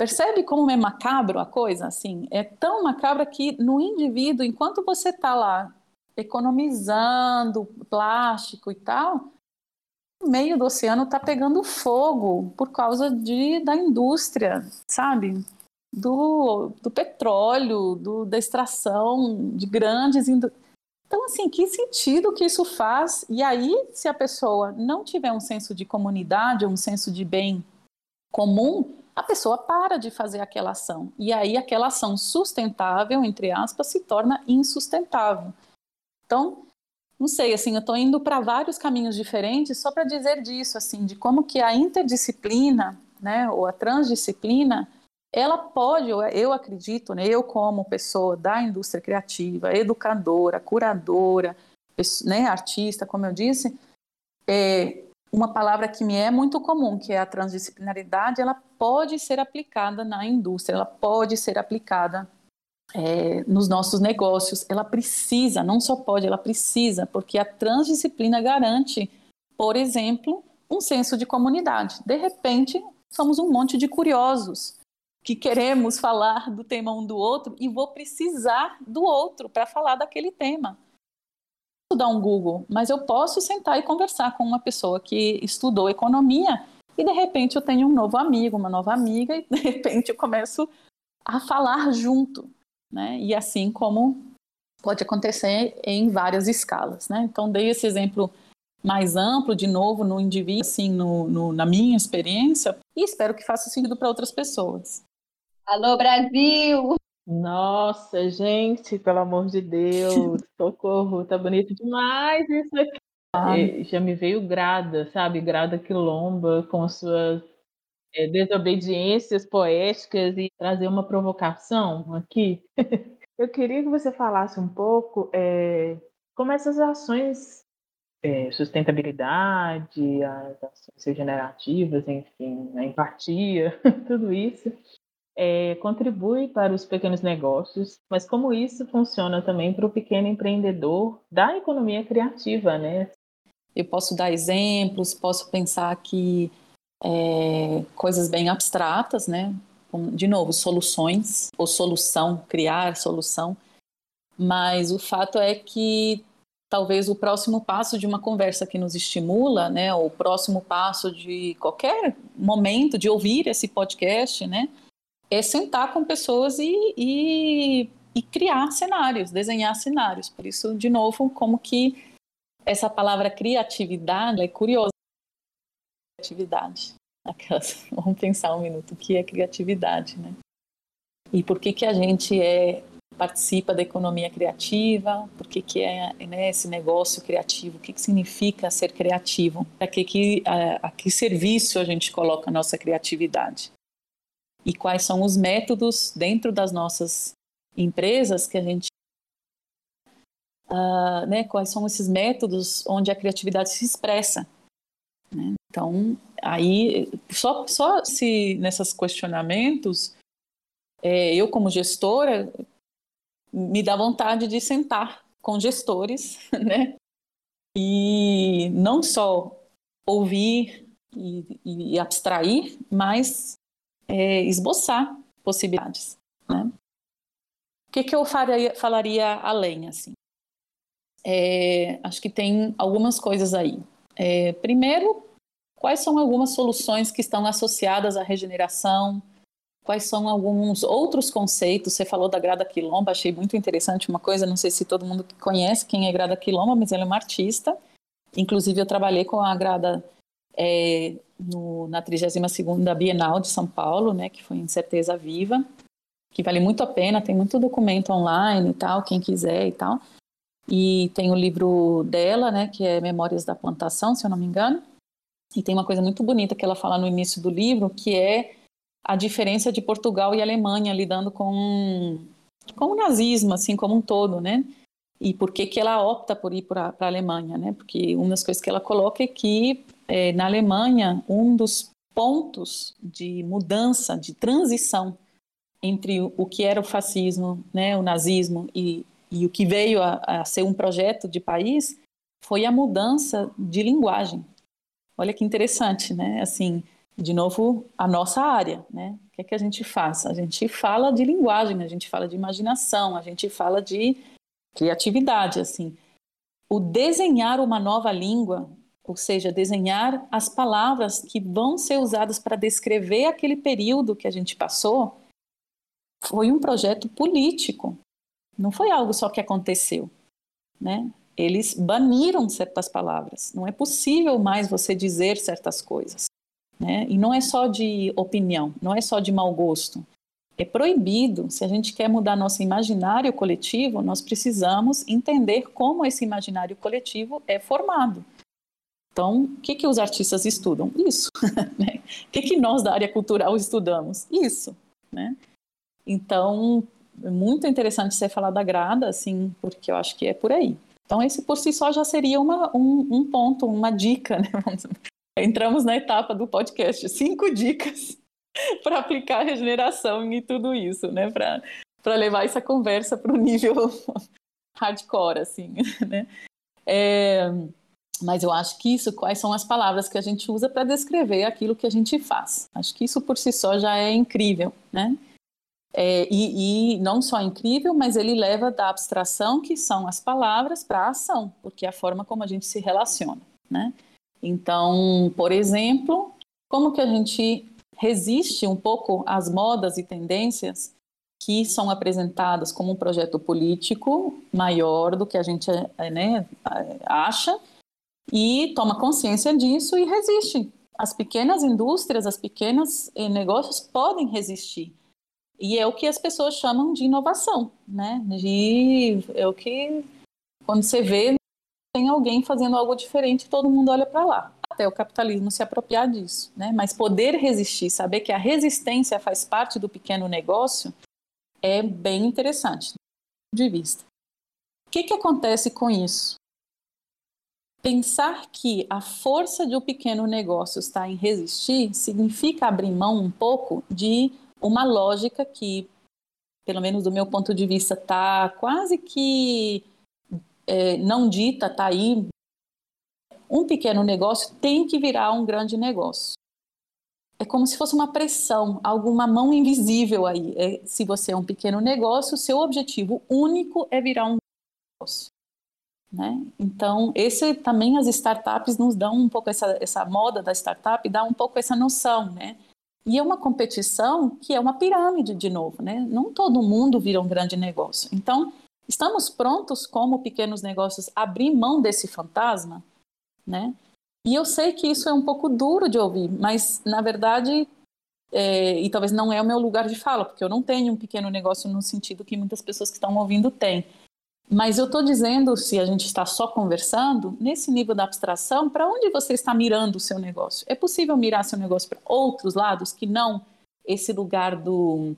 Percebe como é macabro a coisa? Assim, é tão macabra que no indivíduo, enquanto você está lá economizando plástico e tal, o meio do oceano está pegando fogo por causa de, da indústria, sabe? Do, do petróleo, do, da extração de grandes indústrias. Então, assim, que sentido que isso faz? E aí, se a pessoa não tiver um senso de comunidade, um senso de bem comum, a pessoa para de fazer aquela ação. E aí aquela ação sustentável, entre aspas, se torna insustentável. Então, não sei, assim, eu estou indo para vários caminhos diferentes só para dizer disso, assim, de como que a interdisciplina, né, ou a transdisciplina, ela pode, eu acredito, né, eu como pessoa da indústria criativa, educadora, curadora, né, artista, como eu disse, é, uma palavra que me é muito comum, que é a transdisciplinaridade, ela pode ser aplicada na indústria, ela pode ser aplicada é, nos nossos negócios. Ela precisa, não só pode, ela precisa, porque a transdisciplina garante, por exemplo, um senso de comunidade. De repente, somos um monte de curiosos que queremos falar do tema um do outro e vou precisar do outro para falar daquele tema dar um Google, mas eu posso sentar e conversar com uma pessoa que estudou economia e de repente eu tenho um novo amigo, uma nova amiga e de repente eu começo a falar junto, né? E assim como pode acontecer em várias escalas, né? Então dei esse exemplo mais amplo, de novo, no indivíduo, assim, no, no, na minha experiência, e espero que faça sentido para outras pessoas. Alô, Brasil! Nossa, gente, pelo amor de Deus, socorro, tá bonito demais isso aqui. Ah. Já me veio Grada, sabe? Grada Quilomba, com suas é, desobediências poéticas e trazer uma provocação aqui. Eu queria que você falasse um pouco é, como essas ações, é, sustentabilidade, as ações regenerativas, enfim, a empatia, tudo isso, é, contribui para os pequenos negócios, mas como isso funciona também para o pequeno empreendedor da economia criativa, né? Eu posso dar exemplos, posso pensar que é, coisas bem abstratas, né? De novo, soluções ou solução, criar solução. Mas o fato é que talvez o próximo passo de uma conversa que nos estimula, né? O próximo passo de qualquer momento de ouvir esse podcast, né? É sentar com pessoas e, e, e criar cenários, desenhar cenários. Por isso, de novo, como que essa palavra criatividade é curiosa. Criatividade. Aquelas, vamos pensar um minuto, o que é criatividade, né? E por que que a gente é participa da economia criativa? Por que que é né, esse negócio criativo? O que que significa ser criativo? Que que a, a que serviço a gente coloca a nossa criatividade? E quais são os métodos dentro das nossas empresas que a gente uh, né, quais são esses métodos onde a criatividade se expressa. Né? Então, aí, só, só se nesses questionamentos, é, eu como gestora, me dá vontade de sentar com gestores, né? E não só ouvir e, e abstrair, mas é, esboçar possibilidades, né? O que, que eu faria, falaria além, assim? É, acho que tem algumas coisas aí. É, primeiro, quais são algumas soluções que estão associadas à regeneração? Quais são alguns outros conceitos? Você falou da Grada Quilomba, achei muito interessante uma coisa, não sei se todo mundo conhece quem é Grada Quilomba, mas ela é uma artista. Inclusive, eu trabalhei com a Grada é, no, na 32ª Bienal de São Paulo, né, que foi em Certeza Viva, que vale muito a pena, tem muito documento online e tal, quem quiser e tal. E tem o livro dela, né, que é Memórias da Plantação, se eu não me engano. E tem uma coisa muito bonita que ela fala no início do livro, que é a diferença de Portugal e Alemanha lidando com, com o nazismo, assim como um todo, né? E por que, que ela opta por ir para a Alemanha, né? Porque uma das coisas que ela coloca é que é, na Alemanha um dos pontos de mudança, de transição entre o que era o fascismo, né, o nazismo e e o que veio a, a ser um projeto de país foi a mudança de linguagem. Olha que interessante, né? Assim, de novo, a nossa área, né? O que é que a gente faz? A gente fala de linguagem, a gente fala de imaginação, a gente fala de criatividade, assim. O desenhar uma nova língua, ou seja, desenhar as palavras que vão ser usadas para descrever aquele período que a gente passou, foi um projeto político, não foi algo só que aconteceu, né? Eles baniram certas palavras. Não é possível mais você dizer certas coisas, né? E não é só de opinião, não é só de mau gosto. É proibido. Se a gente quer mudar nosso imaginário coletivo, nós precisamos entender como esse imaginário coletivo é formado. Então, o que, que os artistas estudam? Isso. Né? O que, que nós da área cultural estudamos? Isso. Né? Então, é muito interessante você falar da grada, assim, porque eu acho que é por aí. Então, esse por si só já seria uma, um, um ponto, uma dica, né? Entramos na etapa do podcast, cinco dicas para aplicar regeneração e tudo isso, né? Para levar essa conversa para o nível hardcore, assim, né? É, mas eu acho que isso, quais são as palavras que a gente usa para descrever aquilo que a gente faz? Acho que isso por si só já é incrível, né? É, e, e, não só incrível, mas ele leva da abstração, que são as palavras, para a ação, porque é a forma como a gente se relaciona. Né? Então, por exemplo, como que a gente resiste um pouco às modas e tendências que são apresentadas como um projeto político maior do que a gente é, né, acha e toma consciência disso e resiste. As pequenas indústrias, as pequenas eh, negócios podem resistir E é o que as pessoas chamam de inovação, né? De, é o que, quando você vê, tem alguém fazendo algo diferente, todo mundo olha para lá. Até o capitalismo se apropriar disso, né? Mas poder resistir, saber que a resistência faz parte do pequeno negócio, é bem interessante, de vista. O que, que acontece com isso? Pensar que a força de um pequeno negócio está em resistir significa abrir mão um pouco de uma lógica que, pelo menos do meu ponto de vista, está quase que é, não dita, está aí. Um pequeno negócio tem que virar um grande negócio. É como se fosse uma pressão, alguma mão invisível aí. É, se você é um pequeno negócio, seu objetivo único é virar um negócio. Né? Então, esse também as startups nos dão um pouco essa, essa moda da startup, dá um pouco essa noção, né? E é uma competição que é uma pirâmide de novo, né? Não todo mundo vira um grande negócio. Então, estamos prontos como pequenos negócios abrir mão desse fantasma, né? E eu sei que isso é um pouco duro de ouvir, mas na verdade, é, e talvez não é o meu lugar de fala, porque eu não tenho um pequeno negócio no sentido que muitas pessoas que estão ouvindo têm. Mas eu estou dizendo, se a gente está só conversando, nesse nível da abstração, para onde você está mirando o seu negócio? É possível mirar seu negócio para outros lados que não esse lugar do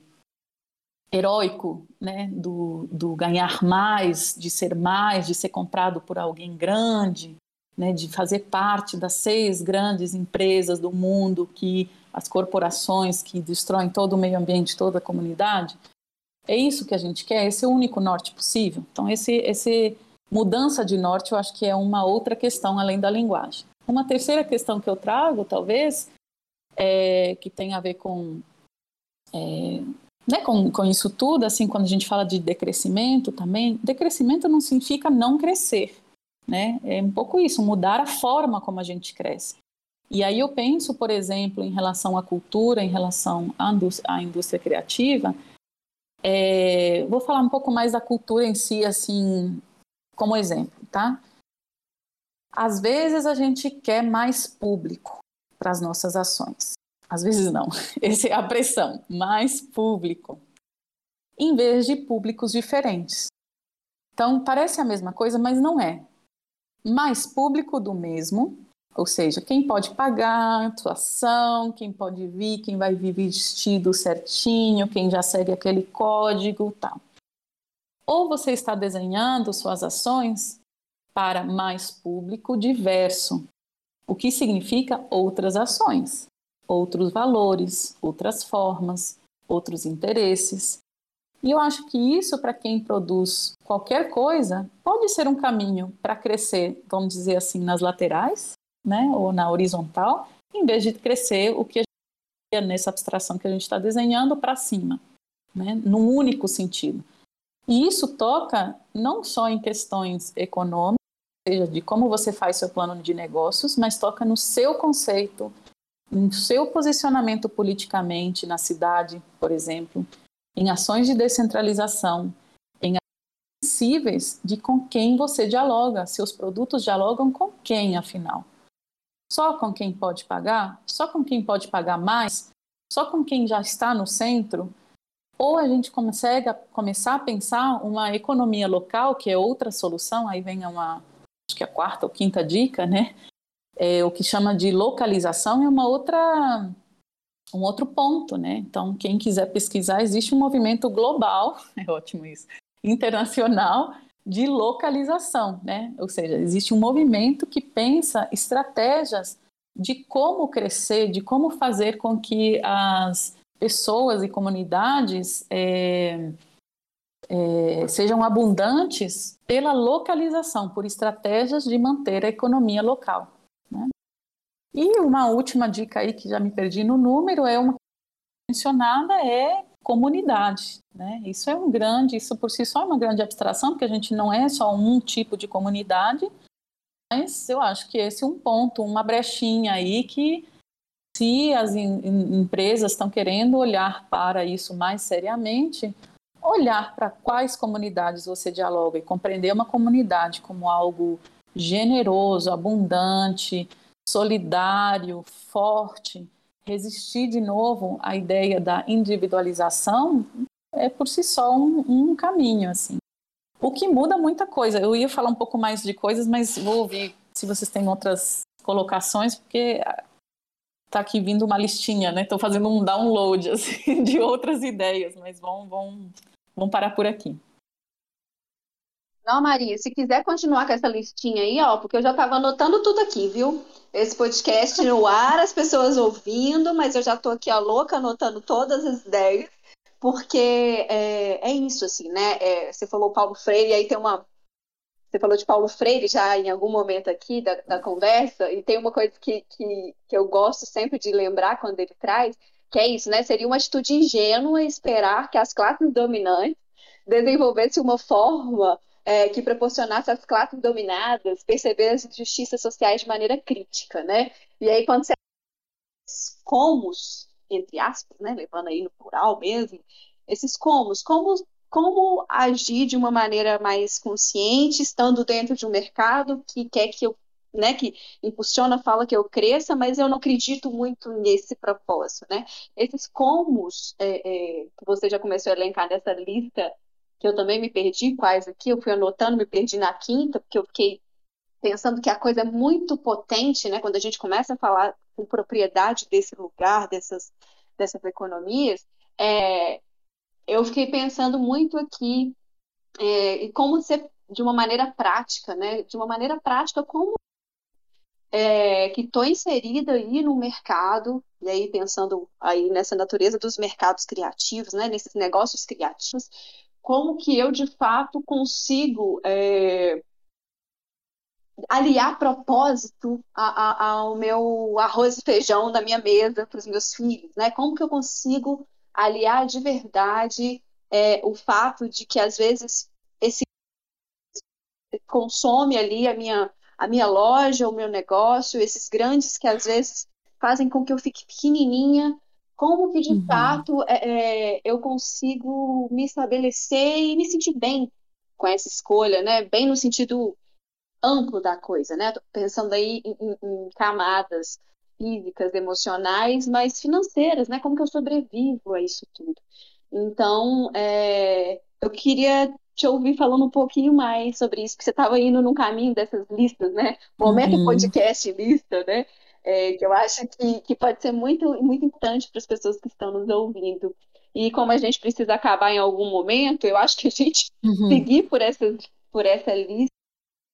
heróico, né? do, do ganhar mais, de ser mais, de ser comprado por alguém grande, né? de fazer parte das seis grandes empresas do mundo que as corporações que destroem todo o meio ambiente, toda a comunidade. É isso que a gente quer, esse é único norte possível. Então, esse, esse mudança de norte eu acho que é uma outra questão além da linguagem. Uma terceira questão que eu trago, talvez, é, que tem a ver com, é, né, com, com isso tudo, assim, quando a gente fala de decrescimento também, decrescimento não significa não crescer, né? É um pouco isso, mudar a forma como a gente cresce. E aí eu penso, por exemplo, em relação à cultura, em relação à indústria, à indústria criativa, é, vou falar um pouco mais da cultura em si, assim, como exemplo, tá? Às vezes a gente quer mais público para as nossas ações. Às vezes não. Essa é a pressão. Mais público. Em vez de públicos diferentes. Então, parece a mesma coisa, mas não é. Mais público do mesmo, ou seja, quem pode pagar a atuação, quem pode vir, quem vai vir vestido certinho, quem já segue aquele código, tal. Ou você está desenhando suas ações para mais público diverso, o que significa outras ações, outros valores, outras formas, outros interesses. E eu acho que isso, para quem produz qualquer coisa, pode ser um caminho para crescer, vamos dizer assim, nas laterais, né, ou na horizontal, em vez de crescer o que é nessa abstração que a gente está desenhando para cima, né, num único sentido. E isso toca não só em questões econômicas, ou seja, de como você faz seu plano de negócios, mas toca no seu conceito, no seu posicionamento politicamente na cidade, por exemplo, em ações de descentralização, em sensíveis de com quem você dialoga, seus produtos dialogam com quem, afinal só com quem pode pagar, só com quem pode pagar mais, só com quem já está no centro, ou a gente consegue começar a pensar uma economia local, que é outra solução, aí vem uma, acho que a quarta ou quinta dica, né? É, o que chama de localização é uma outra um outro ponto, né? Então, quem quiser pesquisar, existe um movimento global, é ótimo isso, internacional, de localização, né? Ou seja, existe um movimento que pensa estratégias de como crescer, de como fazer com que as pessoas e comunidades é, é, sejam abundantes pela localização, por estratégias de manter a economia local. Né? E uma última dica aí que já me perdi no número é uma mencionada é comunidade. Né? Isso é um grande, isso por si só é uma grande abstração, porque a gente não é só um tipo de comunidade, mas eu acho que esse é um ponto, uma brechinha aí que se as empresas estão querendo olhar para isso mais seriamente, olhar para quais comunidades você dialoga e compreender uma comunidade como algo generoso, abundante, solidário, forte, resistir de novo à ideia da individualização é por si só um, um caminho, assim. O que muda muita coisa. Eu ia falar um pouco mais de coisas, mas vou ouvir se vocês têm outras colocações, porque tá aqui vindo uma listinha, né? Estou fazendo um download assim, de outras ideias, mas vamos, vamos, vamos parar por aqui. Não, Maria, se quiser continuar com essa listinha aí, ó, porque eu já estava anotando tudo aqui, viu? Esse podcast no ar, as pessoas ouvindo, mas eu já estou aqui, ó, louca, anotando todas as ideias, porque é, é isso, assim, né? É, você falou Paulo Freire, aí tem uma. Você falou de Paulo Freire já em algum momento aqui da, da conversa, e tem uma coisa que, que, que eu gosto sempre de lembrar quando ele traz, que é isso, né? Seria uma atitude ingênua esperar que as classes dominantes desenvolvessem uma forma é, que proporcionasse às classes dominadas perceber as injustiças sociais de maneira crítica, né? E aí, quando você comos, entre aspas, né, levando aí no plural mesmo, esses comos, como, como agir de uma maneira mais consciente, estando dentro de um mercado que quer que eu, né, que impulsiona, fala que eu cresça, mas eu não acredito muito nesse propósito, né? Esses comos é, é, que você já começou a elencar nessa lista que eu também me perdi quais aqui, eu fui anotando, me perdi na quinta, porque eu fiquei pensando que a coisa é muito potente, né? Quando a gente começa a falar com propriedade desse lugar, dessas, dessas economias, é, eu fiquei pensando muito aqui é, e como ser de uma maneira prática, né? De uma maneira prática, como é, que estou inserida aí no mercado, e aí pensando aí nessa natureza dos mercados criativos, né? Nesses negócios criativos, como que eu de fato consigo é, aliar propósito ao meu arroz e feijão da minha mesa para os meus filhos, né? Como que eu consigo aliar de verdade é, o fato de que às vezes esse consome ali a minha a minha loja, o meu negócio, esses grandes que às vezes fazem com que eu fique pequenininha como que de uhum. fato é, é, eu consigo me estabelecer e me sentir bem com essa escolha, né? Bem no sentido amplo da coisa, né? Tô pensando aí em, em, em camadas físicas, emocionais, mas financeiras, né? Como que eu sobrevivo a isso tudo? Então, é, eu queria te ouvir falando um pouquinho mais sobre isso, porque você estava indo no caminho dessas listas, né? Momento uhum. podcast lista, né? É, que eu acho que, que pode ser muito, muito importante para as pessoas que estão nos ouvindo. E como a gente precisa acabar em algum momento, eu acho que a gente uhum. seguir por, essa por essa lista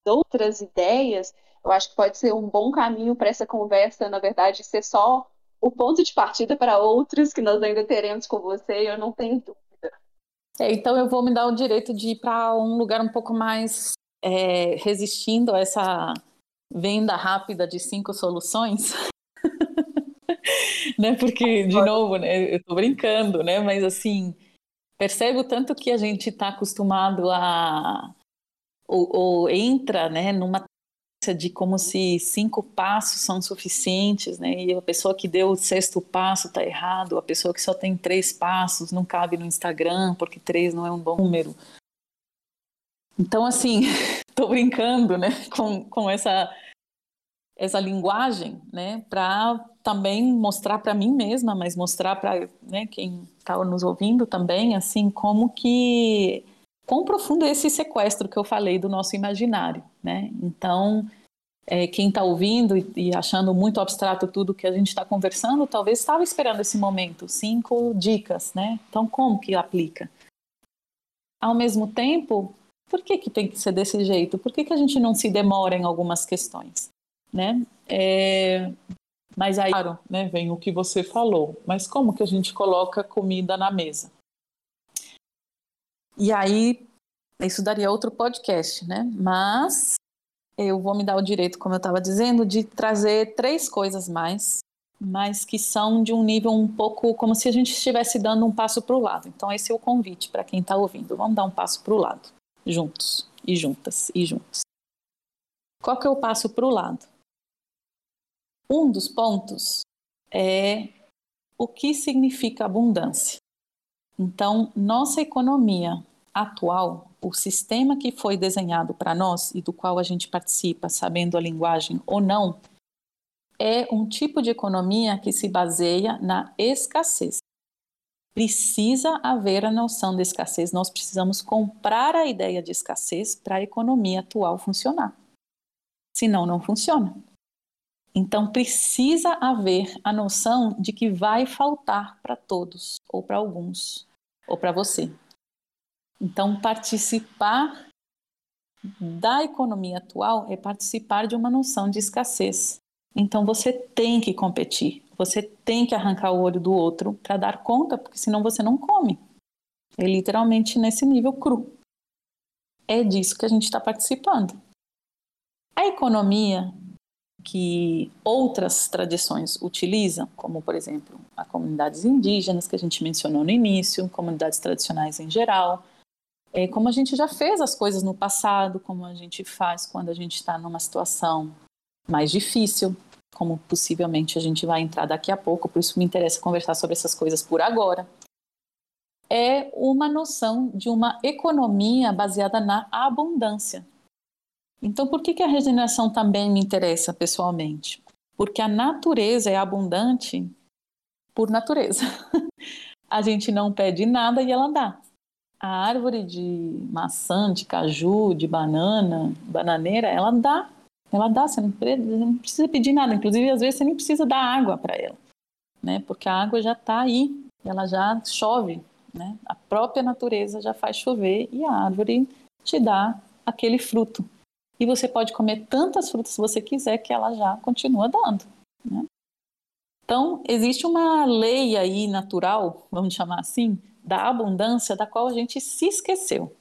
outras ideias, eu acho que pode ser um bom caminho para essa conversa, na verdade, ser só o ponto de partida para outros que nós ainda teremos com você, eu não tenho dúvida. É, então eu vou me dar o direito de ir para um lugar um pouco mais é, resistindo a essa venda rápida de cinco soluções. né? Porque, de novo, né? eu estou brincando, né? Mas assim, percebo tanto que a gente está acostumado a ou, ou, entra né, numa de como se cinco passos são suficientes, né? E a pessoa que deu o sexto passo está errado, a pessoa que só tem três passos não cabe no Instagram porque três não é um bom número. Então, assim, estou brincando, né, com, com essa essa linguagem, né, para também mostrar para mim mesma, mas mostrar para né, quem está nos ouvindo também, assim, como que quão profundo é esse sequestro que eu falei do nosso imaginário, né? Então, é, quem está ouvindo e, e, achando muito abstrato tudo que a gente está conversando, talvez estava esperando esse momento, cinco dicas, né? Então, como que aplica? Ao mesmo tempo, por que, que tem que ser desse jeito? Por que, que a gente não se demora em algumas questões? Né? É... Mas aí, claro, né, vem o que você falou. Mas como que a gente coloca comida na mesa? E aí, isso daria outro podcast, né? Mas eu vou me dar o direito, como eu estava dizendo, de trazer três coisas mais, mas que são de um nível um pouco como se a gente estivesse dando um passo para o lado. Então, esse é o convite para quem está ouvindo. Vamos dar um passo para o lado juntos e juntas e juntos. Qual que o passo para o lado? Um dos pontos é o que significa abundância. Então, nossa economia atual, o sistema que foi desenhado para nós e do qual a gente participa, sabendo a linguagem ou não, é um tipo de economia que se baseia na escassez. Precisa haver a noção de escassez, nós precisamos comprar a ideia de escassez para a economia atual funcionar. Senão, não funciona. Então, precisa haver a noção de que vai faltar para todos, ou para alguns, ou para você. Então, participar da economia atual é participar de uma noção de escassez. Então, você tem que competir, você tem que arrancar o olho do outro para dar conta, porque senão você não come. É literalmente nesse nível cru. É disso que a gente está participando. A economia que outras tradições utilizam, como por exemplo as comunidades indígenas que a gente mencionou no início, comunidades tradicionais em geral, é, como a gente já fez as coisas no passado, como a gente faz quando a gente está numa situação mais difícil, como possivelmente a gente vai entrar daqui a pouco, por isso me interessa conversar sobre essas coisas por agora. É uma noção de uma economia baseada na abundância. Então, por que, que a regeneração também me interessa pessoalmente? Porque a natureza é abundante por natureza. a gente não pede nada e ela dá a árvore de maçã, de caju, de banana, bananeira, ela dá. Ela dá, você não precisa pedir nada. Inclusive, às vezes, você nem precisa dar água para ela, né? Porque a água já está aí, ela já chove, né? A própria natureza já faz chover e a árvore te dá aquele fruto. E você pode comer tantas frutas se você quiser que ela já continua dando, né? Então, existe uma lei aí natural, vamos chamar assim, da abundância da qual a gente se esqueceu.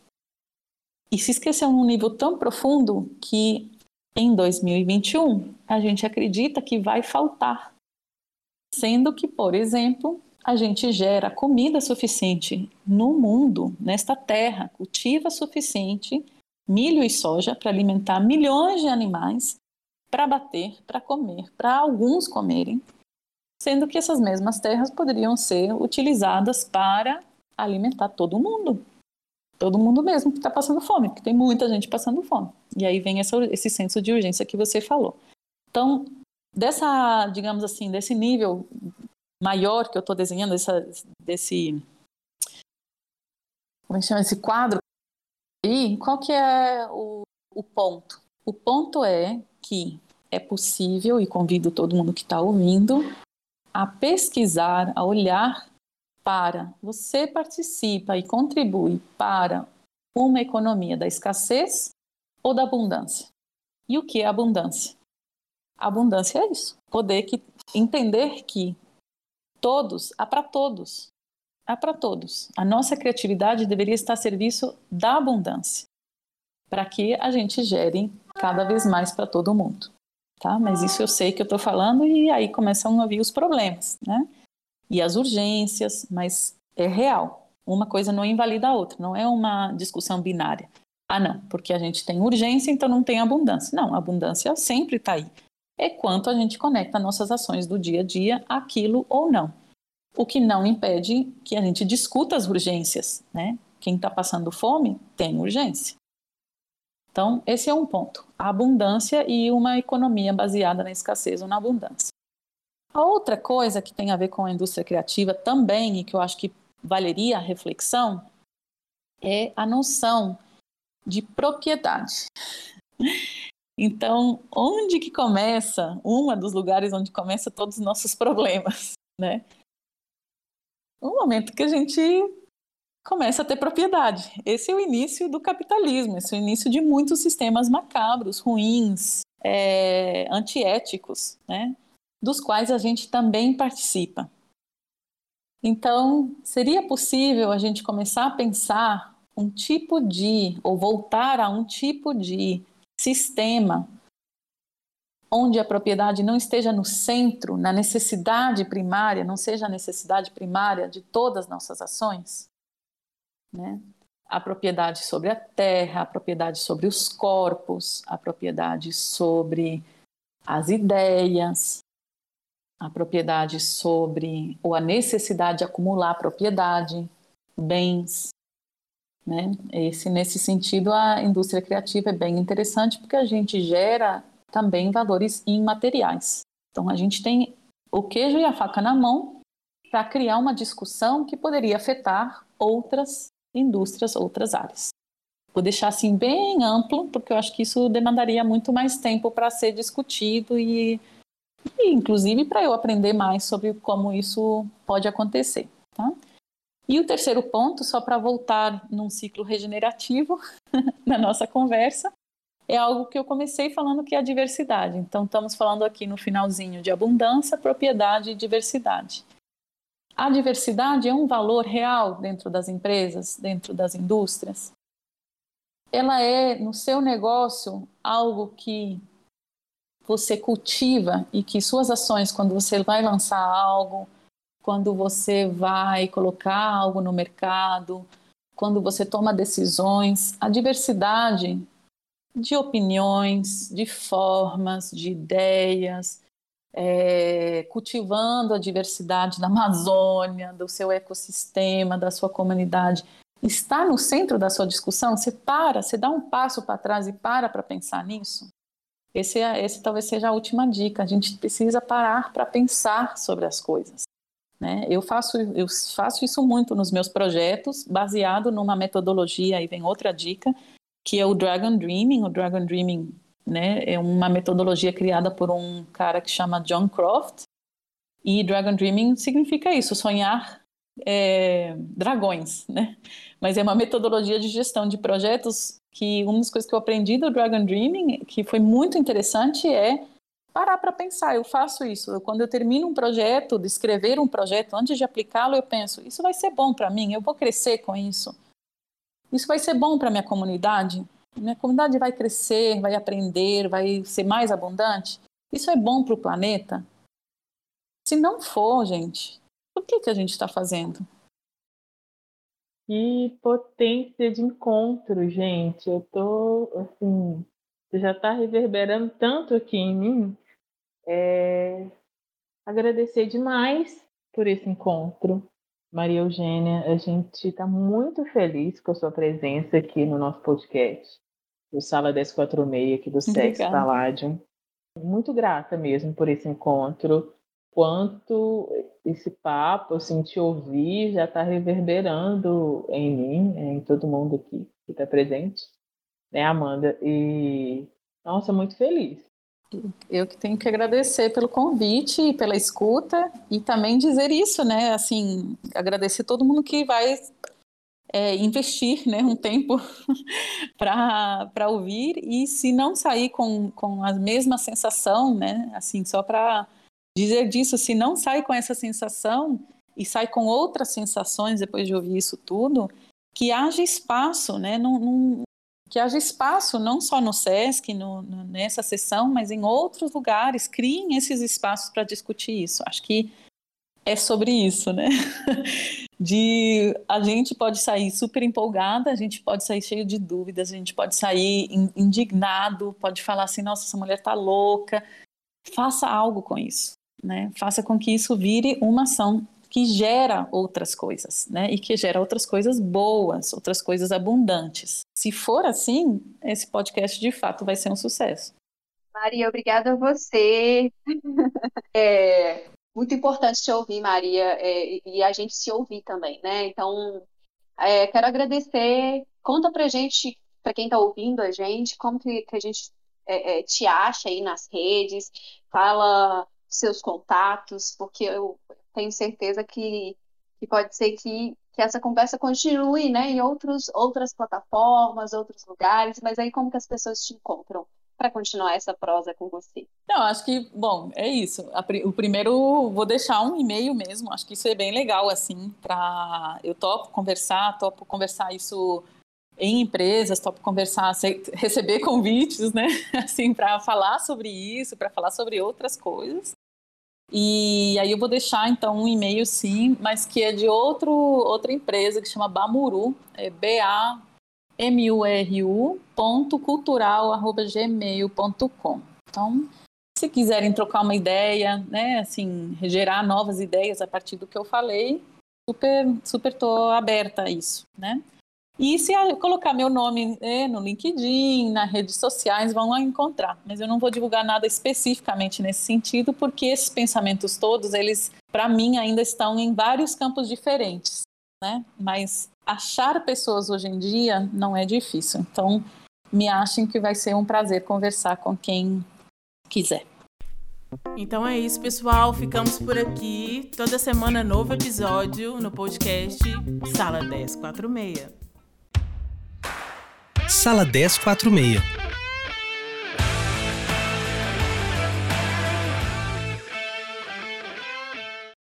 E se esqueceu num nível tão profundo que em 2021 a gente acredita que vai faltar. Sendo que, por exemplo, a gente gera comida suficiente no mundo, nesta terra, cultiva suficiente milho e soja para alimentar milhões de animais, para bater, para comer, para alguns comerem, sendo que essas mesmas terras poderiam ser utilizadas para alimentar todo mundo. Todo mundo mesmo que está passando fome, porque tem muita gente passando fome. E aí vem essa, esse senso de urgência que você falou. Então, dessa, digamos assim, desse nível maior que eu estou desenhando, essa, desse, como é que chama esse quadro? E qual que é o, o ponto? O ponto é que é possível, e convido todo mundo que está ouvindo, a pesquisar, a olhar para, você participa e contribui para uma economia da escassez ou da abundância? E o que é abundância? abundância é isso, poder que, entender que todos, há para todos, há para todos. A nossa criatividade deveria estar a serviço da abundância, para que a gente gere cada vez mais para todo mundo. Tá? Mas isso eu sei que eu estou falando e aí começam a vir os problemas, né? E as urgências, mas é real. Uma coisa não invalida a outra, não é uma discussão binária. Ah, não, porque a gente tem urgência, então não tem abundância. Não, a abundância sempre está aí. É quanto a gente conecta nossas ações do dia a dia aquilo ou não. O que não impede que a gente discuta as urgências, né? Quem está passando fome tem urgência. Então, esse é um ponto. A abundância e uma economia baseada na escassez ou na abundância. Outra coisa que tem a ver com a indústria criativa também, e que eu acho que valeria a reflexão, é a noção de propriedade. Então, onde que começa, um dos lugares onde começa todos os nossos problemas, né? No momento que a gente começa a ter propriedade. Esse é o início do capitalismo, esse é o início de muitos sistemas macabros, ruins, é, antiéticos, né? Dos quais a gente também participa. Então, seria possível a gente começar a pensar um tipo de, ou voltar a um tipo de sistema onde a propriedade não esteja no centro, na necessidade primária, não seja a necessidade primária de todas as nossas ações? Né? A propriedade sobre a terra, a propriedade sobre os corpos, a propriedade sobre as ideias, a propriedade sobre ou a necessidade de acumular propriedade, bens, né? Esse nesse sentido a indústria criativa é bem interessante porque a gente gera também valores imateriais. Então a gente tem o queijo e a faca na mão para criar uma discussão que poderia afetar outras indústrias, outras áreas. Vou deixar assim bem amplo, porque eu acho que isso demandaria muito mais tempo para ser discutido e, e inclusive para eu aprender mais sobre como isso pode acontecer. Tá? E o terceiro ponto, só para voltar num ciclo regenerativo na nossa conversa, é algo que eu comecei falando que é a diversidade. Então, estamos falando aqui no finalzinho de abundância, propriedade e diversidade. A diversidade é um valor real dentro das empresas, dentro das indústrias. Ela é, no seu negócio, algo que você cultiva e que suas ações, quando você vai lançar algo, quando você vai colocar algo no mercado, quando você toma decisões, a diversidade de opiniões, de formas, de ideias, é, cultivando a diversidade da Amazônia, do seu ecossistema, da sua comunidade, está no centro da sua discussão? Você para, você dá um passo para trás e para para pensar nisso? Esse, é, esse talvez seja a última dica. A gente precisa parar para pensar sobre as coisas. Né? Eu, faço, eu faço isso muito nos meus projetos, baseado numa metodologia, aí vem outra dica, que é o Dragon Dreaming. O Dragon Dreaming né, é uma metodologia criada por um cara que chama John Croft. E Dragon Dreaming significa isso, sonhar é, dragões, né? Mas é uma metodologia de gestão de projetos que uma das coisas que eu aprendi do Dragon Dreaming, que foi muito interessante, é parar para pensar. Eu faço isso. Quando eu termino um projeto, de escrever um projeto, antes de aplicá-lo, eu penso: isso vai ser bom para mim. Eu vou crescer com isso. Isso vai ser bom para minha comunidade? Minha comunidade vai crescer, vai aprender, vai ser mais abundante? Isso é bom para o planeta? Se não for, gente, por que, que a gente está fazendo? Que potência de encontro, gente. Eu tô, assim, já está reverberando tanto aqui em mim. É... Agradecer demais por esse encontro. Maria Eugênia, a gente está muito feliz com a sua presença aqui no nosso podcast, do Sala 1046, aqui do Sex Palladium. Muito grata mesmo por esse encontro. Quanto esse papo, assim, te ouvir, já está reverberando em mim, em todo mundo aqui que está presente, né, Amanda? E, nossa, muito feliz. Eu que tenho que agradecer pelo convite, pela escuta e também dizer isso, né? Assim, agradecer todo mundo que vai é, investir né, um tempo para ouvir e se não sair com, com a mesma sensação, né? Assim, só para dizer disso, se não sai com essa sensação e sai com outras sensações depois de ouvir isso tudo, que haja espaço, né? Não, não, que haja espaço não só no SESC, no, no, nessa sessão, mas em outros lugares, criem esses espaços para discutir isso. Acho que é sobre isso, né? De a gente pode sair super empolgada, a gente pode sair cheio de dúvidas, a gente pode sair indignado, pode falar assim, nossa, essa mulher tá louca. Faça algo com isso, né? Faça com que isso vire uma ação que gera outras coisas, né? E que gera outras coisas boas, outras coisas abundantes. Se for assim, esse podcast de fato vai ser um sucesso. Maria, obrigada a você. É muito importante te ouvir, Maria, é, e a gente se ouvir também, né? Então, é, quero agradecer. Conta pra gente, para quem está ouvindo a gente, como que, que a gente é, é, te acha aí nas redes, fala seus contatos, porque eu tenho certeza que, que pode ser que, que essa conversa continue né, em outros, outras plataformas, outros lugares, mas aí como que as pessoas te encontram? para continuar essa prosa com você? Não, acho que, bom, é isso. O primeiro, vou deixar um e-mail mesmo, acho que isso é bem legal, assim, para. Eu topo conversar, topo conversar isso em empresas, topo conversar, receber convites, né, assim, para falar sobre isso, para falar sobre outras coisas. E aí eu vou deixar então um e-mail sim, mas que é de outro, outra empresa que chama Bamuru, é B A M U R U ponto cultural arroba gmail.com. Então, se quiserem trocar uma ideia, né, assim, gerar novas ideias a partir do que eu falei, super super tô aberta a isso, né? E se colocar meu nome é, no LinkedIn, nas redes sociais, vão encontrar. Mas eu não vou divulgar nada especificamente nesse sentido, porque esses pensamentos todos, eles, para mim, ainda estão em vários campos diferentes, né? Mas achar pessoas hoje em dia não é difícil. Então, me achem que vai ser um prazer conversar com quem quiser. Então é isso, pessoal. Ficamos por aqui. Toda semana, novo episódio no podcast Sala 1046. Sala 1046